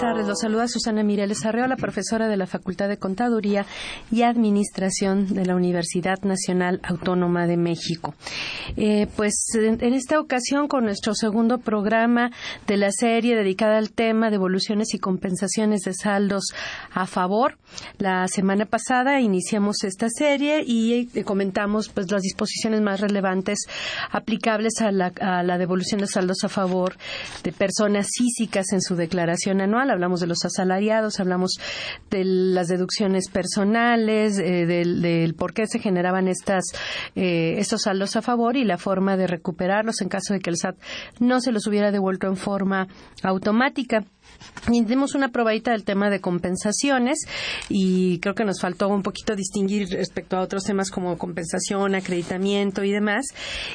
Buenas tardes. Los saluda Susana Mireles Arreola, profesora de la Facultad de Contaduría y Administración de la Universidad Nacional Autónoma de México. Eh, pues en, esta ocasión con nuestro segundo programa de la serie dedicada al tema de evoluciones y compensaciones de saldos a favor. La semana pasada iniciamos esta serie y eh, comentamos pues las disposiciones más relevantes aplicables a la, a la devolución de saldos a favor de personas físicas en su declaración anual, hablamos de los asalariados, hablamos de las deducciones personales, eh, del, por qué se generaban estas, eh, estos saldos a favor y la forma de recuperarlos en caso de que el SAT no se los hubiera devuelto en forma automática. Y una probadita del tema de compensaciones y creo que nos faltó un poquito distinguir respecto a otros temas como compensación, acreditamiento y demás.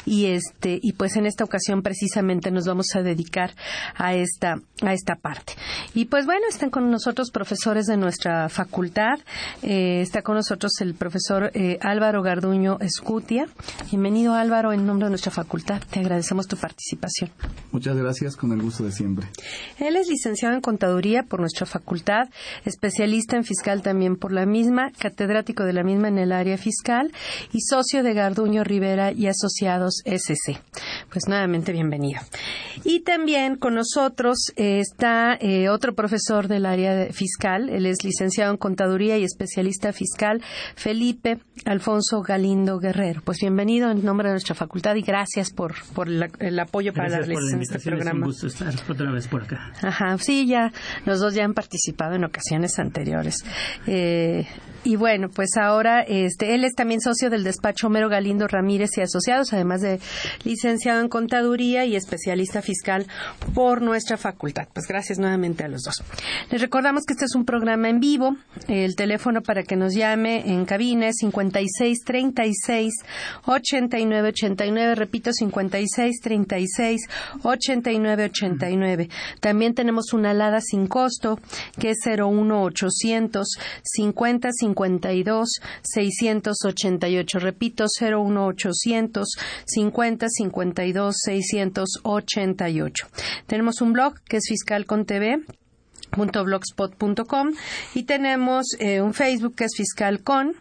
Y este y pues en esta ocasión precisamente nos vamos a dedicar a esta a esta parte. Y pues bueno, están con nosotros profesores de nuestra facultad. Eh, está con nosotros el profesor eh, Álvaro Garduño Escutia. Bienvenido Álvaro en nombre de nuestra facultad. Te agradecemos tu participación. Muchas gracias, con el gusto de siempre. Él es licenciado en Contaduría por nuestra facultad, especialista en fiscal también por la misma, catedrático de la misma en el área fiscal y socio de Garduño Rivera y Asociados SC. Pues nuevamente bienvenido. Y también con nosotros eh, está eh, otro profesor del área fiscal, él es licenciado en Contaduría y especialista fiscal, Felipe Alfonso Galindo Guerrero. Pues bienvenido en nombre de nuestra facultad y gracias por, por el apoyo para la en este programa. Es un gusto estar otra vez por acá. Ajá, sí, ya los dos ya han participado en ocasiones anteriores. Eh, y bueno, pues ahora este, él es también socio del despacho Homero Galindo Ramírez y Asociados, además de licenciado en Contaduría y especialista fiscal por nuestra facultad. Pues gracias nuevamente a los dos. Les recordamos que este es un programa en vivo. El teléfono para que nos llame en cabina es 56 36 89 89. Repito, 56 36 89 89. También tenemos una alada sin costo que es 01800 50 52 688. Repito, 01800 50 52 688. Tenemos un blog que es Fiscal con TV blogspot.com y tenemos eh, un Facebook que es FiscalCon,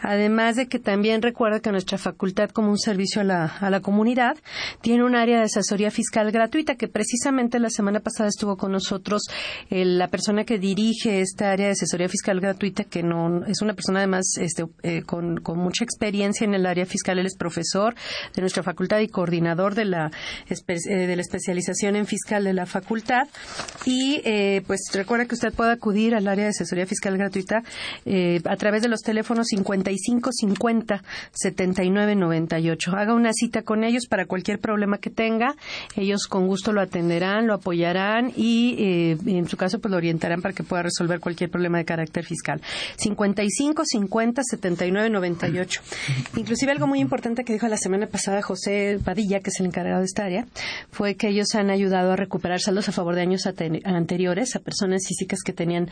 además de que también recuerda que nuestra facultad como un servicio a la, a la comunidad tiene un área de asesoría fiscal gratuita que precisamente la semana pasada estuvo con nosotros eh, la persona que dirige esta área de asesoría fiscal gratuita que no es una persona además este, eh, con, con, mucha experiencia en el área fiscal, él es profesor de nuestra facultad y coordinador de la, de la especialización en fiscal de la facultad y pues recuerda que usted puede acudir al área de asesoría fiscal gratuita eh, a través de los teléfonos 55 50 79 98. Haga una cita con ellos para cualquier problema que tenga. Ellos con gusto lo atenderán, lo apoyarán y eh, en su caso pues lo orientarán para que pueda resolver cualquier problema de carácter fiscal. 55 50 79 98. Inclusive algo muy importante que dijo la semana pasada José Padilla, que es el encargado de esta área, fue que ellos han ayudado a recuperar saldos a favor de años anteriores a personas físicas que tenían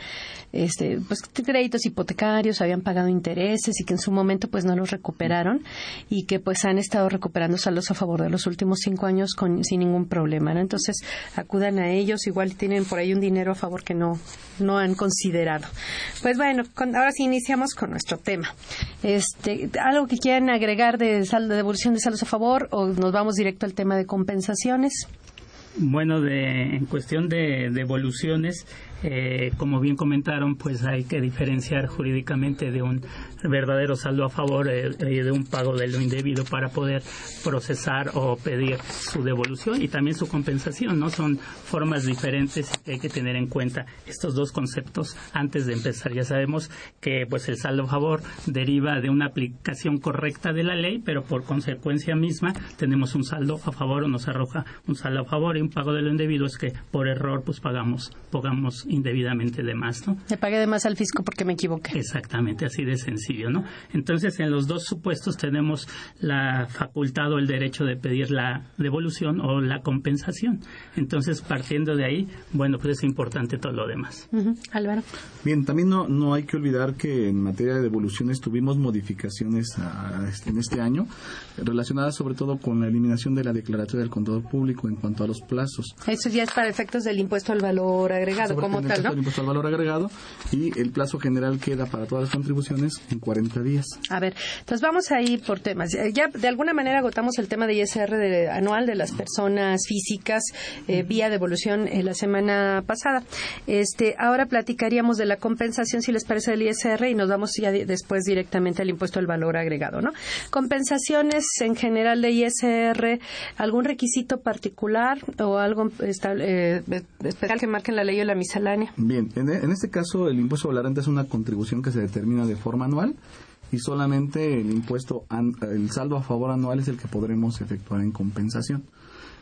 este, pues, créditos hipotecarios, habían pagado intereses y que en su momento pues no los recuperaron y que pues han estado recuperando saldos a favor de los últimos cinco años con, sin ningún problema. Entonces acudan a ellos, igual tienen por ahí un dinero a favor que no, no han considerado. Pues bueno, ahora sí iniciamos con nuestro tema. Este, ¿Algo que quieran agregar de, saldo, de devolución de saldos a favor o nos vamos directo al tema de compensaciones? Bueno, de, en cuestión de devoluciones, eh, como bien comentaron, pues hay que diferenciar jurídicamente de un verdadero saldo a favor eh, eh, de un pago de lo indebido para poder procesar o pedir su devolución y también su compensación, ¿no? Son formas diferentes que hay que tener en cuenta estos dos conceptos antes de empezar. Ya sabemos que pues el saldo a favor deriva de una aplicación correcta de la ley, pero por consecuencia misma tenemos un saldo a favor o nos arroja un saldo a favor y un pago de lo indebido es que por error pues pagamos, pagamos indebidamente de más, ¿no? Le pagué de más al fisco porque me equivoqué. Exactamente, así de sencillo, ¿no? Entonces, en los dos supuestos tenemos la facultad o el derecho de pedir la devolución o la compensación. Entonces, partiendo de ahí, bueno, pues es importante todo lo demás. Álvaro. Bien, también no, no hay que olvidar que en materia de devoluciones tuvimos modificaciones en este año relacionadas sobre todo con la eliminación de la declaratoria del contador público en cuanto a los plazos. Eso ya es para efectos del impuesto al valor agregado, como tal, ¿no? El impuesto al valor agregado y el plazo general queda para todas las contribuciones en 40 días. A ver, entonces vamos a ir por temas. Ya de alguna manera agotamos el tema de ISR anual de las personas físicas eh, vía devolución en la semana pasada. Este, ahora platicaríamos de la compensación, si les parece, del ISR y nos vamos ya después directamente al impuesto al valor agregado, ¿no? Compensaciones en general de ISR, ¿algún requisito particular o algo eh, especial que marque en la ley o la miscelánea? Bien, en, en este caso el impuesto a la renta es una contribución que se determina de forma anual y solamente el impuesto, el saldo a favor anual es el que podremos efectuar en compensación.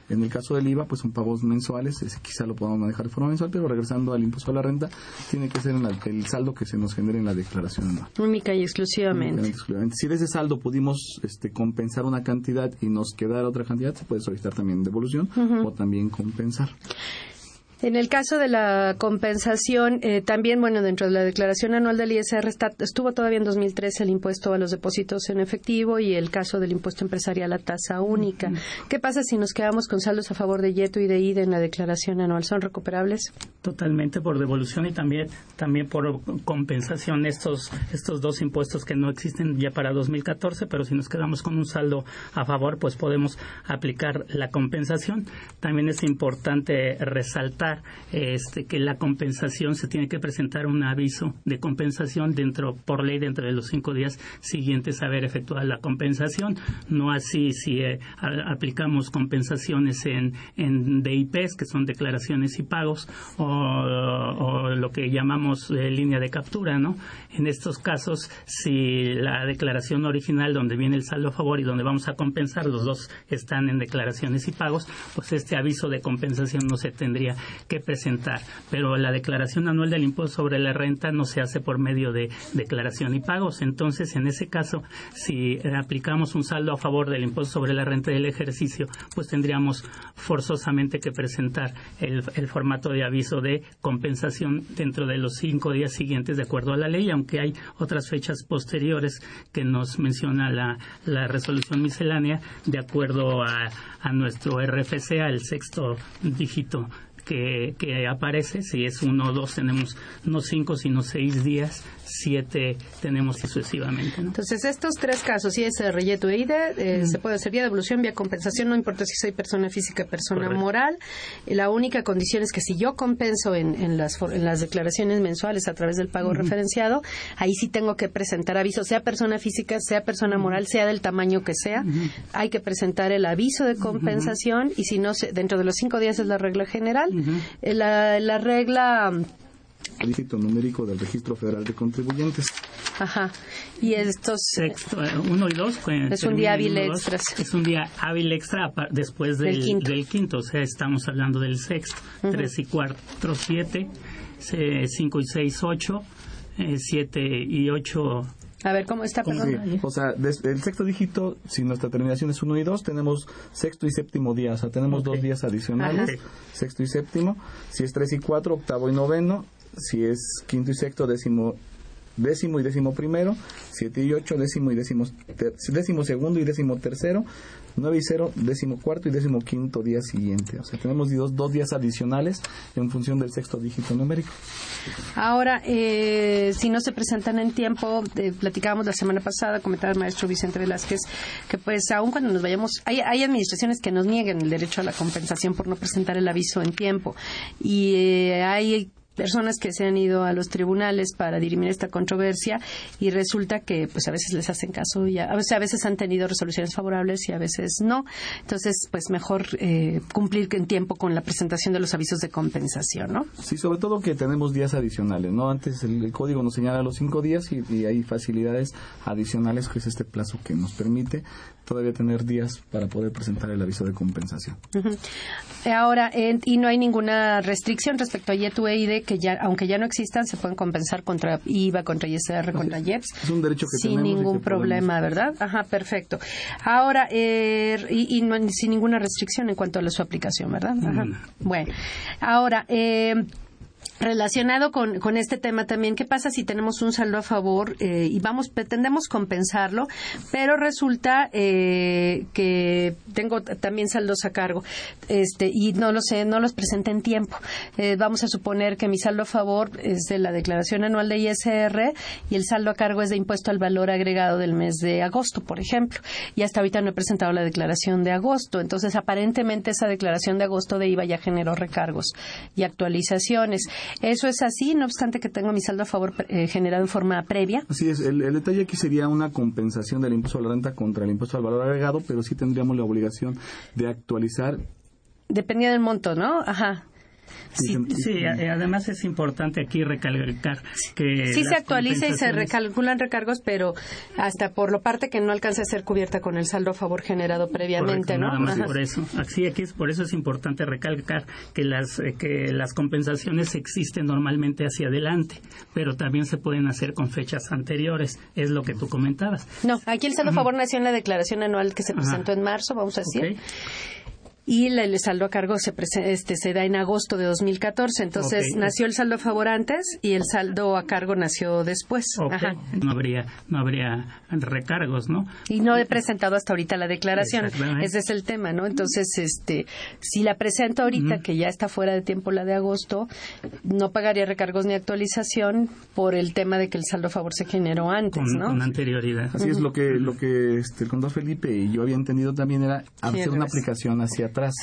En el caso del IVA, pues son pagos mensuales, ese quizá lo podamos manejar de forma mensual, pero regresando al impuesto a la renta, tiene que ser el saldo que se nos genere en la declaración anual. Única y exclusivamente. Si de ese saldo pudimos este, compensar una cantidad y nos quedara otra cantidad, se puede solicitar también devolución o también compensar. En el caso de la compensación, eh, también, bueno, dentro de la declaración anual del ISR estuvo todavía en 2013 el impuesto a los depósitos en efectivo y el caso del impuesto empresarial a tasa única. ¿Qué pasa si nos quedamos con saldos a favor de YETO y de IDE en la declaración anual? ¿Son recuperables? Totalmente por devolución y también, también por compensación estos, estos dos impuestos que no existen ya para 2014, pero si nos quedamos con un saldo a favor, pues podemos aplicar la compensación. También es importante resaltar este, que la compensación se tiene que presentar un aviso de compensación dentro, por ley, dentro de los cinco días siguientes a haber efectuado la compensación. No así si eh, aplicamos compensaciones en, en DIPs, que son declaraciones y pagos, o, lo que llamamos eh, línea de captura, ¿no? En estos casos, si la declaración original donde viene el saldo a favor y donde vamos a compensar, los dos están en declaraciones y pagos, pues este aviso de compensación no se tendría que presentar. Pero la declaración anual del impuesto sobre la renta no se hace por medio de declaración y pagos. Entonces, en ese caso, si aplicamos un saldo a favor del impuesto sobre la renta del ejercicio, pues tendríamos forzosamente que presentar el, formato de aviso de compensación dentro de los cinco días siguientes de acuerdo a la ley, aunque hay otras fechas posteriores que nos menciona la, resolución miscelánea de acuerdo a, a nuestro RFC, al sexto dígito que, que aparece, si es uno o dos tenemos no cinco sino seis días siete tenemos sucesivamente. Entonces, estos tres casos, si es Reyeto e IDE, eh, se puede hacer vía devolución, vía compensación, no importa si soy persona física persona moral. la única condición es que si yo compenso en, en, las, en las declaraciones mensuales a través del pago referenciado, ahí sí tengo que presentar aviso, sea persona física, sea persona moral, sea del tamaño que sea. Hay que presentar el aviso de compensación y si no, dentro de los cinco días es la regla general. Eh, la, la regla dígito numérico del Registro Federal de Contribuyentes. Ajá. Y estos... Sexto, eh, uno y dos. Pues, es un día hábil extra. Es un día hábil extra después del, del, quinto. O sea, estamos hablando del sexto. Tres y cuatro, siete. Cinco y seis, ocho. Eh, siete y ocho... A ver, ¿cómo está? o sea, el sexto dígito, si nuestra terminación es uno y dos, tenemos sexto y séptimo día. O sea, tenemos dos días adicionales, sexto y séptimo. Si es tres y cuatro, octavo y noveno si es quinto y sexto, décimo, décimo y décimo primero, siete y ocho, décimo y décimo, décimo segundo y décimo tercero, nueve y cero, décimo cuarto y décimo quinto día siguiente. O sea, tenemos dos, dos días adicionales en función del sexto dígito numérico. Ahora, eh, si no se presentan en tiempo, eh, platicábamos la semana pasada, comentaba el maestro Vicente Velázquez, que pues aún cuando nos vayamos, hay, hay administraciones que nos niegan el derecho a la compensación por no presentar el aviso en tiempo. Y eh, hay personas que se han ido a los tribunales para dirimir esta controversia y resulta que pues a veces les hacen caso y a, veces, a veces han tenido resoluciones favorables y a veces no. Entonces, pues mejor eh, cumplir en tiempo con la presentación de los avisos de compensación, ¿no? Sí, sobre todo que tenemos días adicionales, ¿no? Antes el, código nos señala los cinco días y, y, hay facilidades adicionales que es este plazo que nos permite todavía tener días para poder presentar el aviso de compensación. Ahora, y no hay ninguna restricción respecto a YETU EID que ya, aunque ya no existan, se pueden compensar contra IVA, contra ISR, contra IEPS. Es un derecho que sin ningún problema, ¿verdad? Ajá, perfecto. Ahora, eh, y, sin ninguna restricción en cuanto a su aplicación, ¿verdad? Ajá. Mm. Bueno, ahora, eh, Relacionado con, con, este tema también, ¿qué pasa si tenemos un saldo a favor eh, y vamos pretendemos compensarlo, pero resulta eh, que tengo también saldos a cargo este y no lo sé, no los presenté en tiempo. Eh, vamos a suponer que mi saldo a favor es de la declaración anual de ISR y el saldo a cargo es de impuesto al valor agregado del mes de agosto, por ejemplo. Y hasta ahorita no he presentado la declaración de agosto, entonces aparentemente esa declaración de agosto de IVA ya generó recargos y actualizaciones. Eso es así, no obstante que tengo mi saldo a favor eh, generado en forma previa. Así es, el, detalle aquí sería una compensación del impuesto a la renta contra el impuesto al valor agregado, pero sí tendríamos la obligación de actualizar. Dependía del monto, ¿no? Ajá. Sí, eh, además es importante aquí recalcar que... Sí se actualiza y se recalculan recargos, pero hasta por lo parte que no alcanza a ser cubierta con el saldo a favor generado previamente, ¿no? Nada más por eso. Aquí es, por eso es importante recalcar que las, eh, que las compensaciones existen normalmente hacia adelante, pero también se pueden hacer con fechas anteriores, es lo que tú comentabas. No, aquí el saldo a favor nació en la declaración anual que se presentó en marzo, vamos a decir y el saldo a cargo se, este, se da en agosto de 2014. Entonces nació el saldo a favor antes y el saldo a cargo nació después. No habría no habría recargos, ¿no? Y no he presentado hasta ahorita la declaración. Ese es el tema, ¿no? Entonces, este, si la presento ahorita, que ya está fuera de tiempo la de agosto, no pagaría recargos ni actualización por el tema de que el saldo a favor se generó antes, ¿no? Con anterioridad. Así es lo que lo que este, el contador Felipe y yo había entendido también era hacer una aplicación hacia atrás.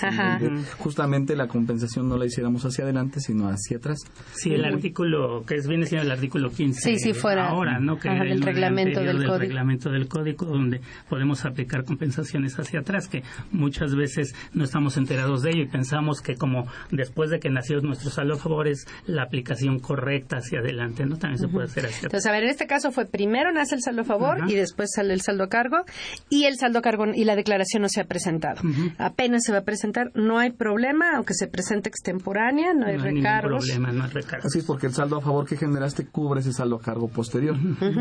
Justamente la compensación no la hiciéramos hacia adelante, sino hacia atrás. Sí, el artículo, que es viene siendo el artículo 15 sí, sí, fuera, ahora, ¿no? Que el, reglamento del, código. reglamento del código, donde podemos aplicar compensaciones hacia atrás, que muchas veces no estamos enterados de ello y pensamos que como después de que nació nuestro saldo a favor es la aplicación correcta hacia adelante, ¿no? También se puede hacer hacia Entonces, a ver, en este caso fue primero nace el saldo a favor y después sale el saldo a cargo y el saldo a cargo y la declaración no se ha presentado. Apenas se va presentar, no hay problema, aunque se presente extemporánea, no hay no recargos. problema, no hay recargos. Así es, porque el saldo a favor que generaste cubre ese saldo a cargo posterior.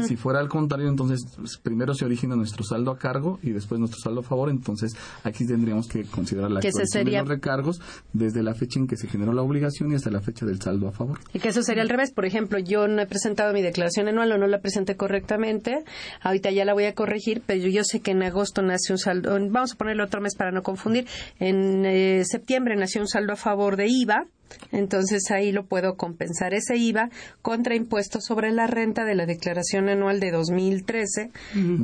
Si fuera al contrario, entonces pues, primero se origina nuestro saldo a cargo y después nuestro saldo a favor, entonces aquí tendríamos que considerar la actualización de los recargos desde la fecha en que se generó la obligación y hasta la fecha del saldo a favor. Y que eso sería al revés, por ejemplo, yo no he presentado mi declaración anual o no la presenté correctamente, ahorita ya la voy a corregir, pero yo sé que en agosto nace un saldo, vamos a ponerle otro mes para no confundir, en eh, septiembre nació un saldo a favor de IVA, entonces ahí lo puedo compensar ese IVA contra impuestos sobre la renta de la declaración anual de 2013.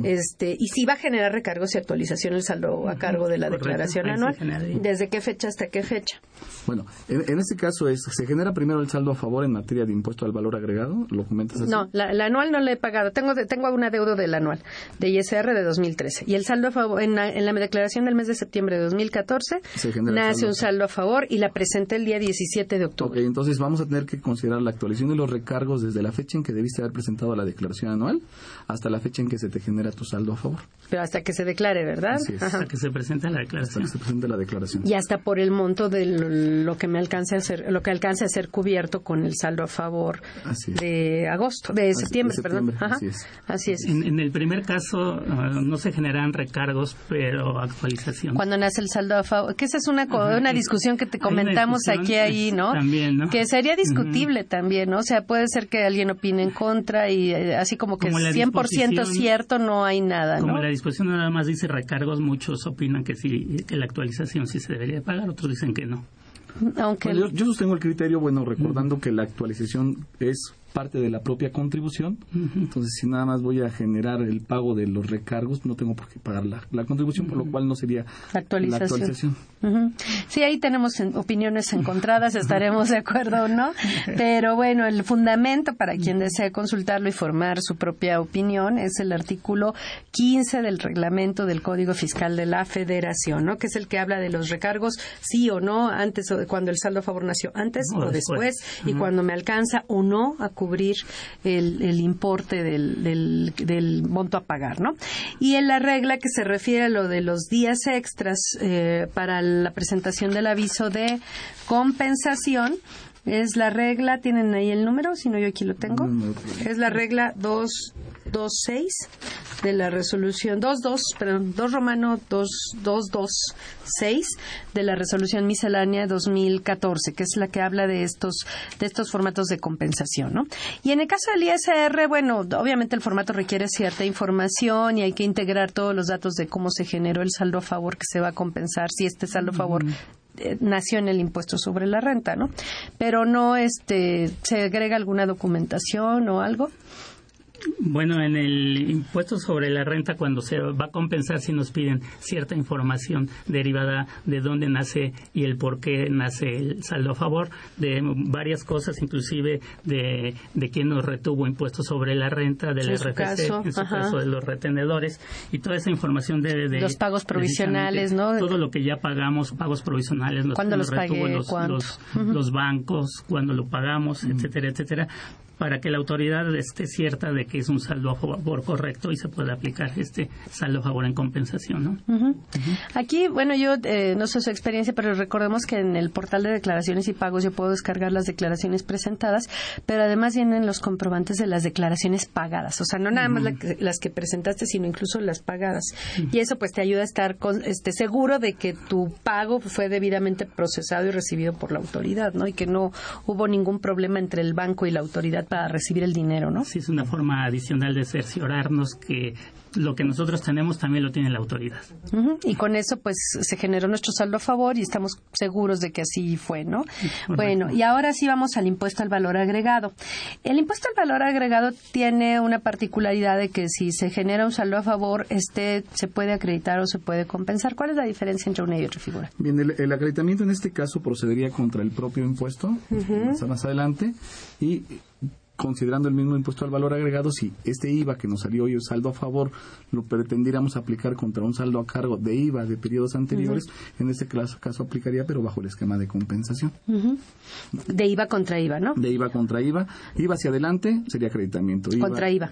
este, y si va a generar recargos y actualización el saldo a cargo de la declaración anual. ¿Desde qué fecha hasta qué fecha? Bueno, en, este caso es, se genera primero el saldo a favor en materia de impuesto al valor agregado. ¿Lo comentas así? No, la, anual no le he pagado. Tengo, tengo una deuda del anual de ISR de 2013. Y el saldo a favor, en la, declaración del mes de septiembre de 2014, nace un saldo a favor y la presenté el día 17 de octubre. entonces vamos a tener que considerar la actualización de los recargos desde la fecha en que debiste haber presentado la declaración anual hasta la fecha en que se te genera tu saldo a favor. Pero hasta que se declare, ¿verdad? Hasta que se presente la declaración. Hasta que se presente la declaración. Y hasta por el monto de lo, que me alcance a ser, lo que alcance a ser cubierto con el saldo a favor de agosto, de septiembre, perdón. Así es. En, el primer caso ah, no se generan recargos, pero actualización. Cuando nace el saldo a favor, que esa es una, una discusión que te comentamos aquí ahí, ¿no? También, ¿no? Que sería discutible también, ¿no? O sea, puede ser que alguien opine en contra y eh, así como que 100% cierto no hay nada, Como la disposición nada más dice recargos, muchos opinan que sí, que la actualización sí se debería pagar, otros dicen que no. Aunque yo, yo, sostengo el criterio, bueno, recordando que la actualización es parte de la propia contribución. Entonces, si nada más voy a generar el pago de los recargos, no tengo por qué pagar la, contribución, por lo cual no sería la actualización. Sí, ahí tenemos opiniones encontradas, estaremos de acuerdo o no. Pero bueno, el fundamento para quien desee consultarlo y formar su propia opinión es el artículo 15 del reglamento del Código Fiscal de la Federación, ¿no? que es el que habla de los recargos, sí o no, antes o cuando el saldo a favor nació, antes o, después, y cuando me alcanza o no a cubrir el, importe del, del, monto a pagar, ¿no? Y en la regla que se refiere a lo de los días extras eh, para la presentación del aviso de compensación, Es la regla, tienen ahí el número, si no yo aquí lo tengo. Es la regla 226 de la resolución 22, perdón, 2 romano 2226 de la resolución miscelánea 2014, que es la que habla de estos de estos formatos de compensación, ¿no? Y en el caso del ISR, bueno, obviamente el formato requiere cierta información y hay que integrar todos los datos de cómo se generó el saldo a favor que se va a compensar, si este saldo a favor eh, nació en el impuesto sobre la renta, ¿no? Pero no este se agrega alguna documentación o algo. Bueno, en el impuesto sobre la renta, cuando se va a compensar, si nos piden cierta información derivada de dónde nace y el por qué nace el saldo a favor, de varias cosas, inclusive de, de quién nos retuvo impuestos sobre la renta, del RFC, en su caso de los retenedores, y toda esa información de... los pagos provisionales, ¿no? Todo lo que ya pagamos, pagos provisionales, los, ¿Cuándo los, retuvo pagué, los, los, bancos, cuando lo pagamos, etcétera, etcétera para que la autoridad esté cierta de que es un saldo a favor correcto y se pueda aplicar este saldo a favor en compensación. ¿no? Aquí, bueno, yo eh, no sé su experiencia, pero recordemos que en el portal de declaraciones y pagos yo puedo descargar las declaraciones presentadas, pero además vienen los comprobantes de las declaraciones pagadas, o sea, no nada más las que presentaste, sino incluso las pagadas. Y eso pues te ayuda a estar con, este, seguro de que tu pago fue debidamente procesado y recibido por la autoridad, ¿no? Y que no hubo ningún problema entre el banco y la autoridad para recibir el dinero, ¿no? Sí, es una forma adicional de cerciorarnos que lo que nosotros tenemos también lo tiene la autoridad. Y con eso, pues, se generó nuestro saldo a favor y estamos seguros de que así fue, ¿no? Bueno, y ahora sí vamos al impuesto al valor agregado. El impuesto al valor agregado tiene una particularidad de que si se genera un saldo a favor, este se puede acreditar o se puede compensar. ¿Cuál es la diferencia entre una y otra figura? Bien, el, acreditamiento en este caso procedería contra el propio impuesto, más adelante, y considerando el mismo impuesto al valor agregado, si este IVA que nos salió hoy, el saldo a favor, lo pretendiéramos aplicar contra un saldo a cargo de IVA de periodos anteriores, en este caso, aplicaría, pero bajo el esquema de compensación. De IVA contra IVA, ¿no? De IVA contra IVA. IVA hacia adelante sería acreditamiento. contra IVA.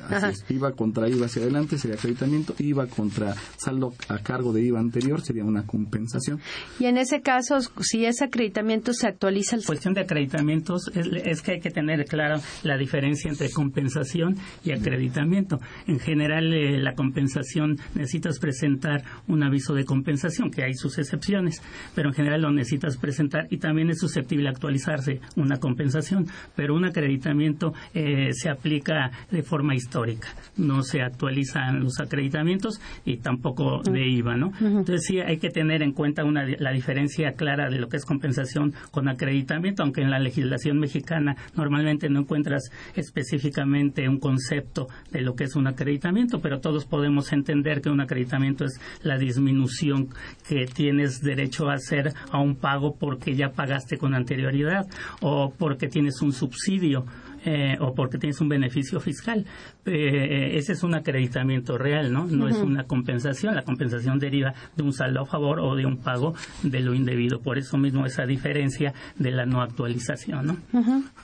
IVA contra IVA hacia adelante sería acreditamiento. IVA contra saldo a cargo de IVA anterior sería una compensación. Y en ese caso, si ese acreditamiento se actualiza... La cuestión de acreditamientos es, es que hay que tener claro la diferencia diferencia entre compensación y acreditamiento. En general, eh, la compensación necesitas presentar un aviso de compensación, que hay sus excepciones, pero en general lo necesitas presentar y también es susceptible actualizarse una compensación, pero un acreditamiento eh, se aplica de forma histórica, no se actualizan los acreditamientos y tampoco de IVA, ¿no? Entonces sí hay que tener en cuenta una, la diferencia clara de lo que es compensación con acreditamiento, aunque en la legislación mexicana normalmente no encuentras específicamente un concepto de lo que es un acreditamiento, pero todos podemos entender que un acreditamiento es la disminución que tienes derecho a hacer a un pago porque ya pagaste con anterioridad o porque tienes un subsidio eh, o porque tienes un beneficio fiscal. Eh, ese es un acreditamiento real, ¿no? No es una compensación. La compensación deriva de un saldo a favor o de un pago de lo indebido. Por eso mismo esa diferencia de la no actualización, ¿no?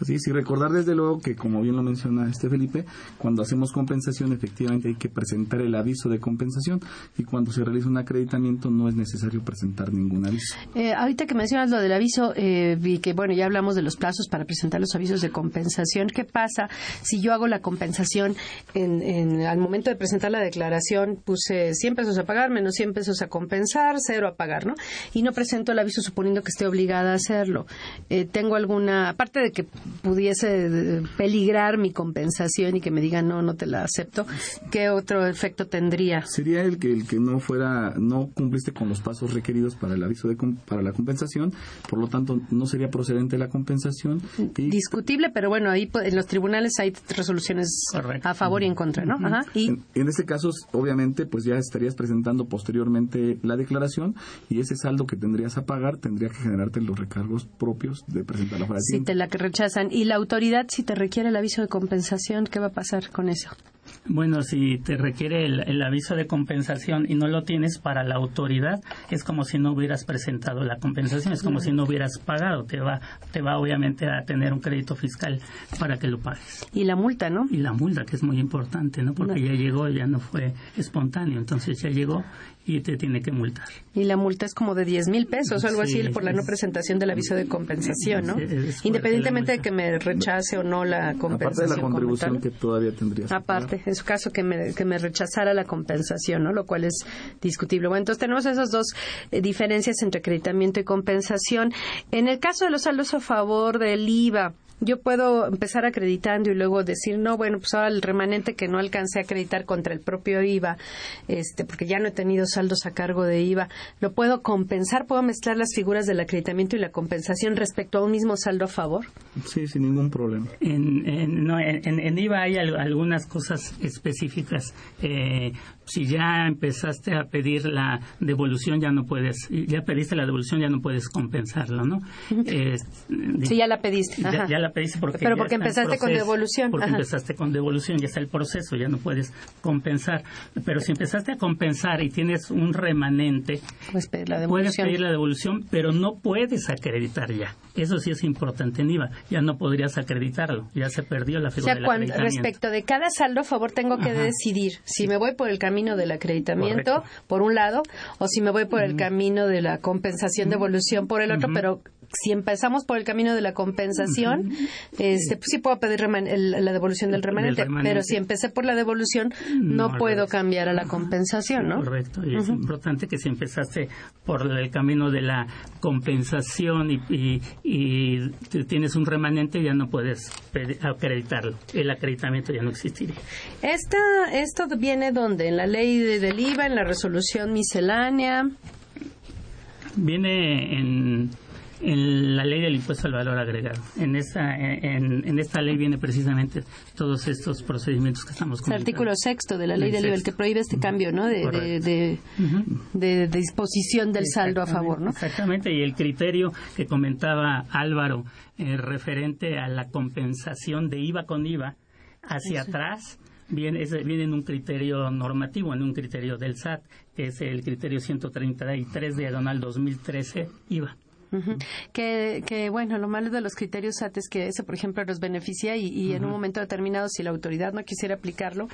Así sí, recordar desde luego que, como bien lo menciona este Felipe, cuando hacemos compensación efectivamente hay que presentar el aviso de compensación y cuando se realiza un acreditamiento no es necesario presentar ningún aviso. Eh, ahorita que mencionas lo del aviso, vi que, bueno, ya hablamos de los plazos para presentar los avisos de compensación ¿Qué pasa si yo hago la compensación en, al momento de presentar la declaración puse 100 pesos a pagar menos 100 pesos a compensar, cero a pagar, ¿no? Y no presento el aviso suponiendo que esté obligada a hacerlo. Eh, tengo alguna, aparte de que pudiese eh, peligrar mi compensación y que me digan no, no te la acepto, ¿qué otro efecto tendría? Sería el que el que no fuera, no cumpliste con los pasos requeridos para el aviso de para la compensación, por lo tanto no sería procedente la compensación. Discutible, pero bueno, ahí en los tribunales hay resoluciones a favor y en contra, ¿no? Ajá. Y en, este caso, obviamente, pues ya estarías presentando posteriormente la declaración y ese saldo que tendrías a pagar tendría que generarte los recargos propios de presentarla para Si te la que rechazan. Y la autoridad, si te requiere el aviso de compensación, ¿qué va a pasar con eso? Bueno, si te requiere el, aviso de compensación y no lo tienes para la autoridad, es como si no hubieras presentado la compensación, es como si no hubieras pagado, te va, te va obviamente a tener un crédito fiscal para que lo pagues. Y la multa, ¿no? Y la multa, que es muy importante, ¿no? Porque ya llegó, ya no fue espontáneo, entonces ya llegó y te tiene que multar. Y la multa es como de 10 mil pesos o algo así por la no presentación del aviso de compensación, ¿no? Independientemente de que me rechace o no la compensación. Aparte de la contribución que todavía tendrías. Aparte, en su caso que me, que me rechazara la compensación, ¿no? Lo cual es discutible. Bueno, entonces tenemos esas dos eh, diferencias entre acreditamiento y compensación. En el caso de los saldos a favor del IVA, yo puedo empezar acreditando y luego decir, no, bueno, pues ahora el remanente que no alcancé a acreditar contra el propio IVA, este, porque ya no he tenido saldos a cargo de IVA, lo puedo compensar, puedo mezclar las figuras del acreditamiento y la compensación respecto a un mismo saldo a favor. Sí, sin ningún problema. En, en, no, en, IVA hay algunas cosas específicas. Eh, si ya empezaste a pedir la devolución, ya no puedes, ya pediste la devolución, ya no puedes compensarlo, ¿no? sí, ya la pediste. Ya, la pediste porque Pero porque empezaste con devolución. Porque empezaste con devolución, ya está el proceso, ya no puedes compensar. Pero si empezaste a compensar y tienes un remanente, puedes pedir la devolución, puedes pedir la devolución pero no puedes acreditar ya. Eso sí es importante en IVA. Ya no podrías acreditarlo, ya se perdió la figura o sea, respecto de cada saldo, a favor, tengo que decidir si me voy por el camino del acreditamiento, por un lado, o si me voy por el camino de la compensación de evolución por el otro, pero si empezamos por el camino de la compensación, este, pues sí puedo pedir la devolución del remanente, pero si empecé por la devolución, no, puedo cambiar a la compensación, ¿no? Correcto, y es importante que si empezaste por el camino de la compensación y, y, tienes un remanente, ya no puedes acreditarlo. El acreditamiento ya no existiría. Esta, ¿Esto viene donde? ¿En la ley del IVA, en la resolución miscelánea? Viene en en la ley del impuesto al valor agregado. En esta, en, esta ley viene precisamente todos estos procedimientos que estamos comentando. El artículo sexto de la ley del IVA, el que prohíbe este cambio ¿no? de, de, disposición del saldo a favor. ¿no? Exactamente, y el criterio que comentaba Álvaro eh, referente a la compensación de IVA con IVA hacia atrás viene, viene en un criterio normativo, en un criterio del SAT, que es el criterio 133 diagonal 2013 IVA que, que, bueno, lo malo de los criterios SAT es que ese, por ejemplo, los beneficia y, en un momento determinado, si la autoridad no quisiera aplicarlo,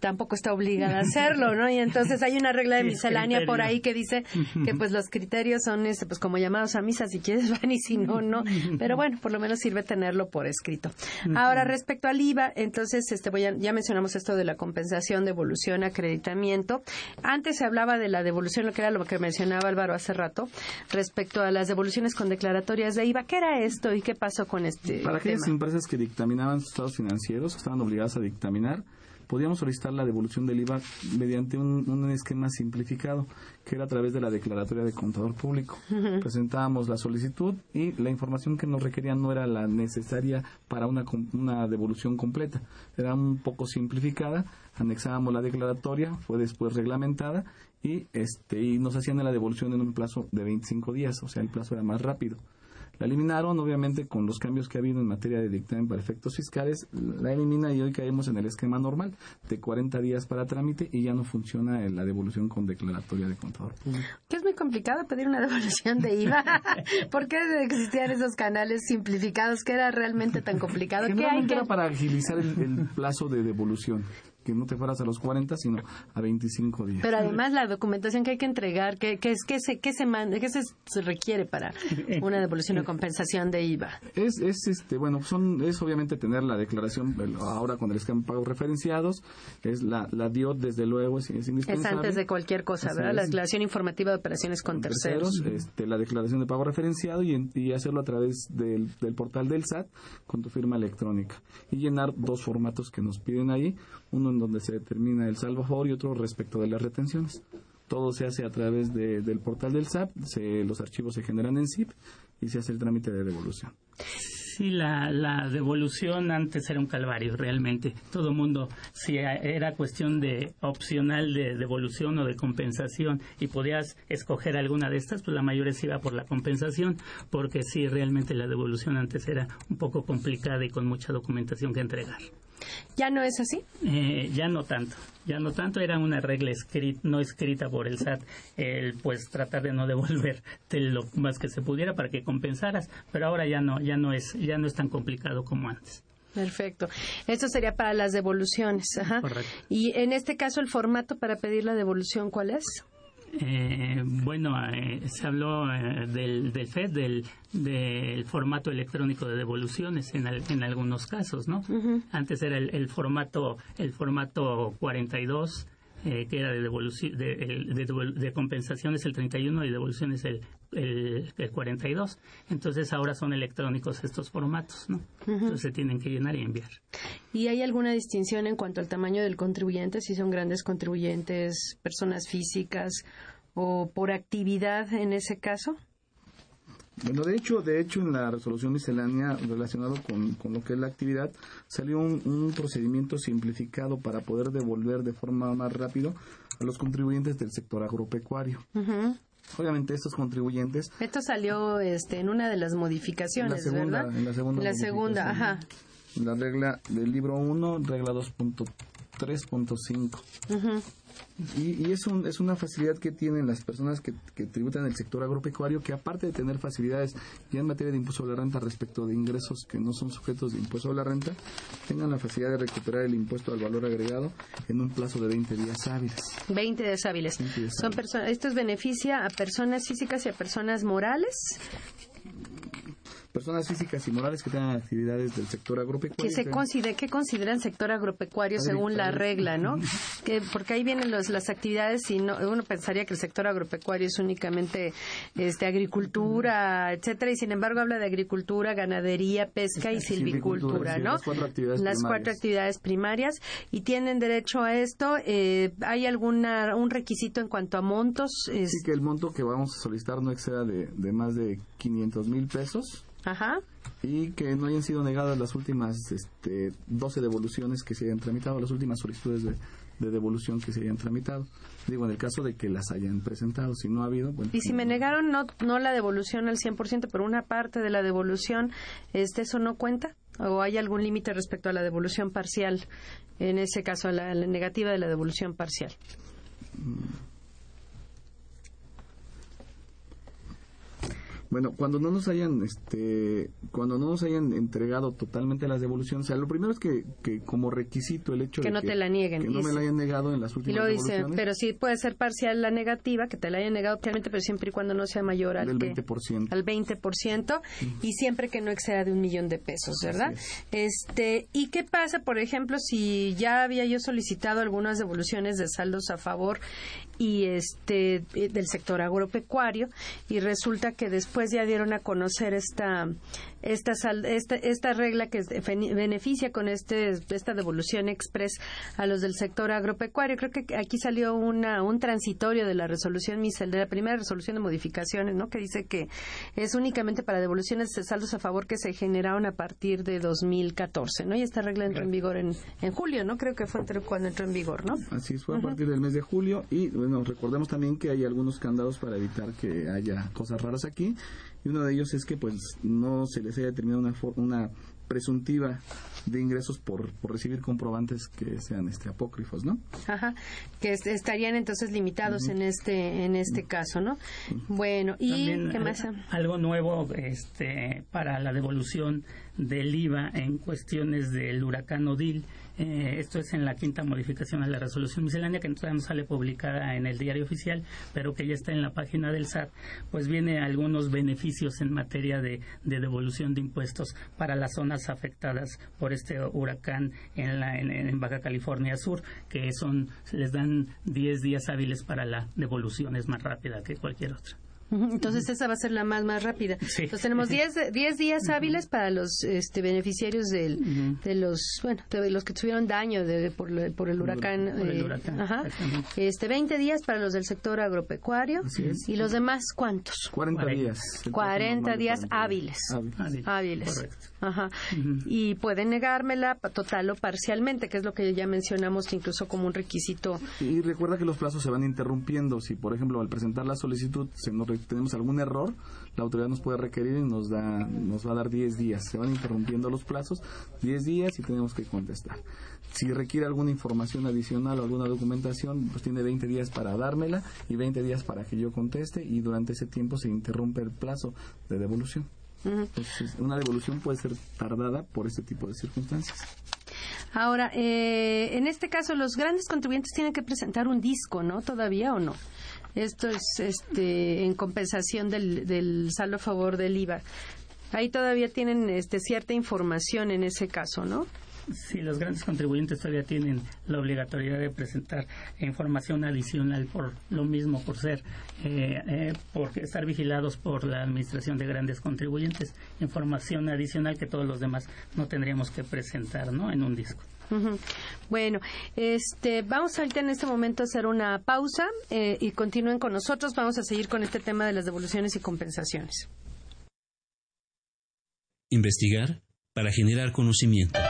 tampoco está obligada a hacerlo, ¿no? Y entonces hay una regla de miscelánea por ahí que dice que pues los criterios son este, pues como llamados a misa, si quieres van y si no, no. Pero bueno, por lo menos sirve tenerlo por escrito. Ahora, respecto al IVA, entonces este voy a, ya mencionamos esto de la compensación, devolución, acreditamiento. Antes se hablaba de la devolución, lo que era lo que mencionaba Álvaro hace rato, respecto a las devoluciones con declaratorias de IVA. ¿Qué era esto y qué pasó con este Para aquellas empresas que dictaminaban sus estados financieros, que estaban obligadas a dictaminar, podíamos solicitar la devolución del IVA mediante un, esquema simplificado, que era a través de la declaratoria de contador público. Presentábamos la solicitud y la información que nos requerían no era la necesaria para una, una devolución completa. Era un poco simplificada, anexábamos la declaratoria, fue después reglamentada y este y nos hacían la devolución en un plazo de 25 días, o sea, el plazo era más rápido. La eliminaron, obviamente, con los cambios que ha habido en materia de dictamen para efectos fiscales, la elimina y hoy caemos en el esquema normal de 40 días para trámite y ya no funciona la devolución con declaratoria de contador Que es muy complicado pedir una devolución de IVA. ¿Por qué existían esos canales simplificados? que era realmente tan complicado? ¿Qué hay que... era para agilizar el plazo de devolución que no te fueras a los 40, sino a 25 días. Pero además la documentación que hay que entregar, ¿qué, qué, qué, se, qué, se, manda, qué se, requiere para una devolución o compensación de IVA? Es, es, este, bueno, son, es obviamente tener la declaración, ahora con el esquema de pagos referenciados, es la, la DIOT, desde luego, es, indispensable. Es antes de cualquier cosa, ¿verdad? La declaración informativa de operaciones con, terceros. este, la declaración de pago referenciado y, y hacerlo a través del, del portal del SAT con tu firma electrónica. Y llenar dos formatos que nos piden ahí uno en donde se determina el favor y otro respecto de las retenciones. Todo se hace a través del portal del SAP, se, los archivos se generan en ZIP y se hace el trámite de devolución. Sí, la, la devolución antes era un calvario, realmente. Todo mundo, si era cuestión de opcional de devolución o de compensación y podías escoger alguna de estas, pues la mayoría se iba por la compensación, porque sí, realmente la devolución antes era un poco complicada y con mucha documentación que entregar. ¿Ya no es así? Eh, ya no tanto. Ya no tanto era una regla escrita, no escrita por el SAT, el pues tratar de no devolver lo más que se pudiera para que compensaras, pero ahora ya no, ya no es, ya no es tan complicado como antes. Perfecto. Esto sería para las devoluciones. Ajá. Correcto. Y en este caso, el formato para pedir la devolución, ¿cuál es? Eh, bueno, eh, se habló eh, del, del FED, del, del formato electrónico de devoluciones en, en algunos casos, ¿no? Antes era el, el, formato el formato 42 eh, que era de, devolución, de, de, de, compensaciones el 31 y devoluciones el, el, el, 42. Entonces ahora son electrónicos estos formatos, ¿no? Entonces se tienen que llenar y enviar. ¿Y hay alguna distinción en cuanto al tamaño del contribuyente? Si son grandes contribuyentes, personas físicas o por actividad en ese caso? Bueno, de hecho, de hecho, en la resolución miscelánea relacionado con, con lo que es la actividad, salió un, un, procedimiento simplificado para poder devolver de forma más rápido a los contribuyentes del sector agropecuario. Uh -huh. Obviamente estos contribuyentes. Esto salió este, en una de las modificaciones, la segunda, ¿verdad? En la segunda. La segunda, ajá. La regla del libro 1, regla 2.3.5. Uh -huh. Y, y es, un, es, una facilidad que tienen las personas que, que, tributan el sector agropecuario, que aparte de tener facilidades ya en materia de impuesto a la renta respecto de ingresos que no son sujetos de impuesto a la renta, tengan la facilidad de recuperar el impuesto al valor agregado en un plazo de 20 días hábiles. 20 días hábiles. 20 días son hábiles. Esto beneficia a personas físicas y a personas morales personas físicas y morales que tengan actividades del sector agropecuario. Que se considere, que consideran sector agropecuario según la regla, ¿no? que porque ahí vienen los, las actividades y no, uno pensaría que el sector agropecuario es únicamente este agricultura, etcétera, y sin embargo habla de agricultura, ganadería, pesca y silvicultura, ¿no? Las cuatro actividades las primarias. cuatro actividades primarias y tienen derecho a esto. Eh, ¿Hay alguna un requisito en cuanto a montos? Es... Sí, que el monto que vamos a solicitar no exceda de, de más de 500 mil pesos. Ajá. Y que no hayan sido negadas las últimas este, 12 devoluciones que se hayan tramitado, las últimas solicitudes de, de, devolución que se hayan tramitado. Digo, en el caso de que las hayan presentado, si no ha habido. Bueno, y si me negaron no, no la devolución al 100%, pero una parte de la devolución, este, ¿eso no cuenta? ¿O hay algún límite respecto a la devolución parcial? En ese caso, a la, a la negativa de la devolución parcial. Bueno, cuando no nos hayan, este, cuando no nos hayan entregado totalmente las devoluciones, o sea, lo primero es que, que como requisito el hecho que de no que, te la nieguen, que no me la hayan negado en las últimas y lo dice, devoluciones. pero sí puede ser parcial la negativa, que te la hayan negado totalmente, pero siempre y cuando no sea mayor al del que- 20%. al 20% y siempre que no exceda de un millón de pesos, ¿verdad? Este, ¿y qué pasa, por ejemplo, si ya había yo solicitado algunas devoluciones de saldos a favor y este eh, del sector agropecuario y resulta que después ya dieron a conocer esta esta sal- esta, esta regla que beneficia con este esta devolución express a los del sector agropecuario. Creo que aquí salió una un transitorio de la resolución misel de la primera resolución de modificaciones, ¿no? Que dice que es únicamente para devoluciones de saldos a favor que se generaron a partir de 2014, ¿no? Y esta regla entró en vigor en, en julio, ¿no? Creo que fue entre- cuando entró en vigor, ¿no? Así fue a partir del mes de julio y bueno, recordemos también que hay algunos candados para evitar que haya cosas raras aquí y uno de ellos es que pues no se les haya determinado una, for- una presuntiva de ingresos por, por recibir comprobantes que sean este apócrifos, ¿no? Ajá, que est- estarían entonces limitados en este en este caso, ¿no? Bueno, y También, qué más? eh, algo nuevo este, para la devolución del IVA en cuestiones del huracán Odil. Eh, esto es en la quinta modificación a la resolución miscelánea que todavía no sale publicada en el diario oficial, pero que ya está en la página del SAT. Pues viene algunos beneficios en materia de, de devolución de impuestos para las zonas afectadas por este huracán en, la, en Baja California Sur, que son les dan 10 días hábiles para la devolución, es más rápida que cualquier otra. Entonces esa va a ser la más más rápida. Sí. Entonces tenemos 10 de- 10 días hábiles para los este, beneficiarios del, de los bueno de los que tuvieron daño de, por, por el huracán. Por el eh, huracán, ajá. Este 20 días para los del sector agropecuario y los demás cuántos? 40 Cuarenta. días. El plazo 40 normal de días 40 hábiles. Hábiles. Sí, hábiles. Correcto. Ajá. Y pueden negármela total o parcialmente, que es lo que ya mencionamos incluso como un requisito. Y recuerda que los plazos se van interrumpiendo. Si, por ejemplo, al presentar la solicitud se nos, re- tenemos algún error, la autoridad nos puede requerir y nos da nos va a dar 10 días. Se van interrumpiendo los plazos, 10 días y tenemos que contestar. Si requiere alguna información adicional o alguna documentación, pues tiene 20 días para dármela y 20 días para que yo conteste y durante ese tiempo se interrumpe el plazo de devolución. Entonces, una devolución puede ser tardada por ese tipo de circunstancias. Ahora, eh, en este caso, los grandes contribuyentes tienen que presentar un disco, ¿no? ¿Todavía o no? Esto es este, en compensación del, del saldo a favor del IVA. Ahí todavía tienen este, cierta información en ese caso, ¿no? Sí, los grandes contribuyentes todavía tienen la obligatoriedad de presentar información adicional por lo mismo, por ser, eh, eh, por estar vigilados por la Administración de Grandes Contribuyentes. Información adicional que todos los demás no tendríamos que presentar, ¿no? En un disco. Bueno, este, vamos ahorita en este momento a hacer una pausa eh, y continúen con nosotros. Vamos a seguir con este tema de las devoluciones y compensaciones. Investigar para generar conocimiento.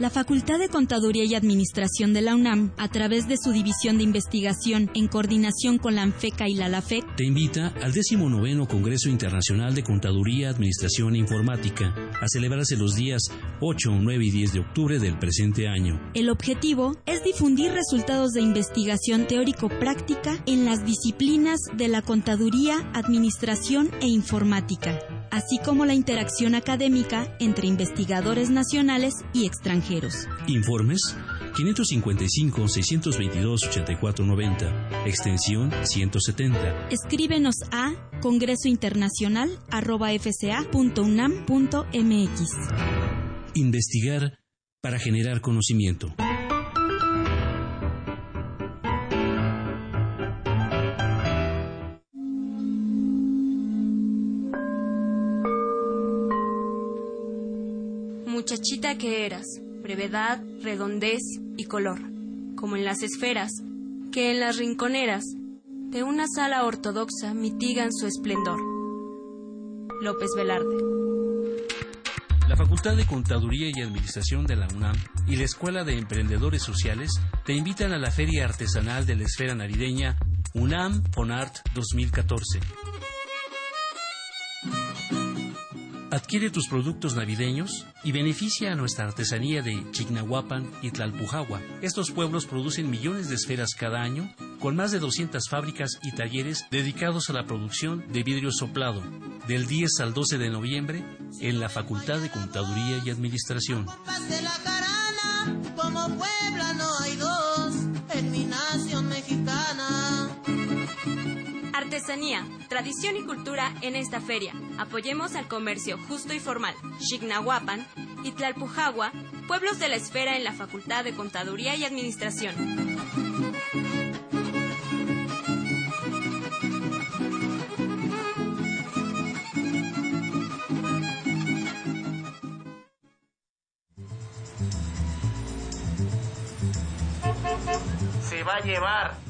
La Facultad de Contaduría y Administración de la UNAM, a través de su División de Investigación en coordinación con la ANFECA y la LAFEC, te invita al 19 Congreso Internacional de Contaduría, Administración e Informática, a celebrarse los días 8, 9 y 10 de octubre del presente año. El objetivo es difundir resultados de investigación teórico-práctica en las disciplinas de la contaduría, administración e informática así como la interacción académica entre investigadores nacionales y extranjeros. Informes 555-622-8490, extensión 170. Escríbenos a congresointernacional.fca.unam.mx. Investigar para generar conocimiento. muchachita que eras, brevedad, redondez y color, como en las esferas, que en las rinconeras de una sala ortodoxa mitigan su esplendor. López Velarde. La Facultad de Contaduría y Administración de la UNAM y la Escuela de Emprendedores Sociales te invitan a la Feria Artesanal de la Esfera Navideña UNAM Fonart 2014 Adquiere tus productos navideños y beneficia a nuestra artesanía de Chignahuapan y Tlalpujagua. Estos pueblos producen millones de esferas cada año, con más de 200 fábricas y talleres dedicados a la producción de vidrio soplado, del 10 al 12 de noviembre en la Facultad de Contaduría y Administración. Tradición y cultura en esta feria. Apoyemos al comercio justo y formal. Xignahuapan y Tlalpujagua, pueblos de la esfera en la Facultad de Contaduría y Administración. Se va a llevar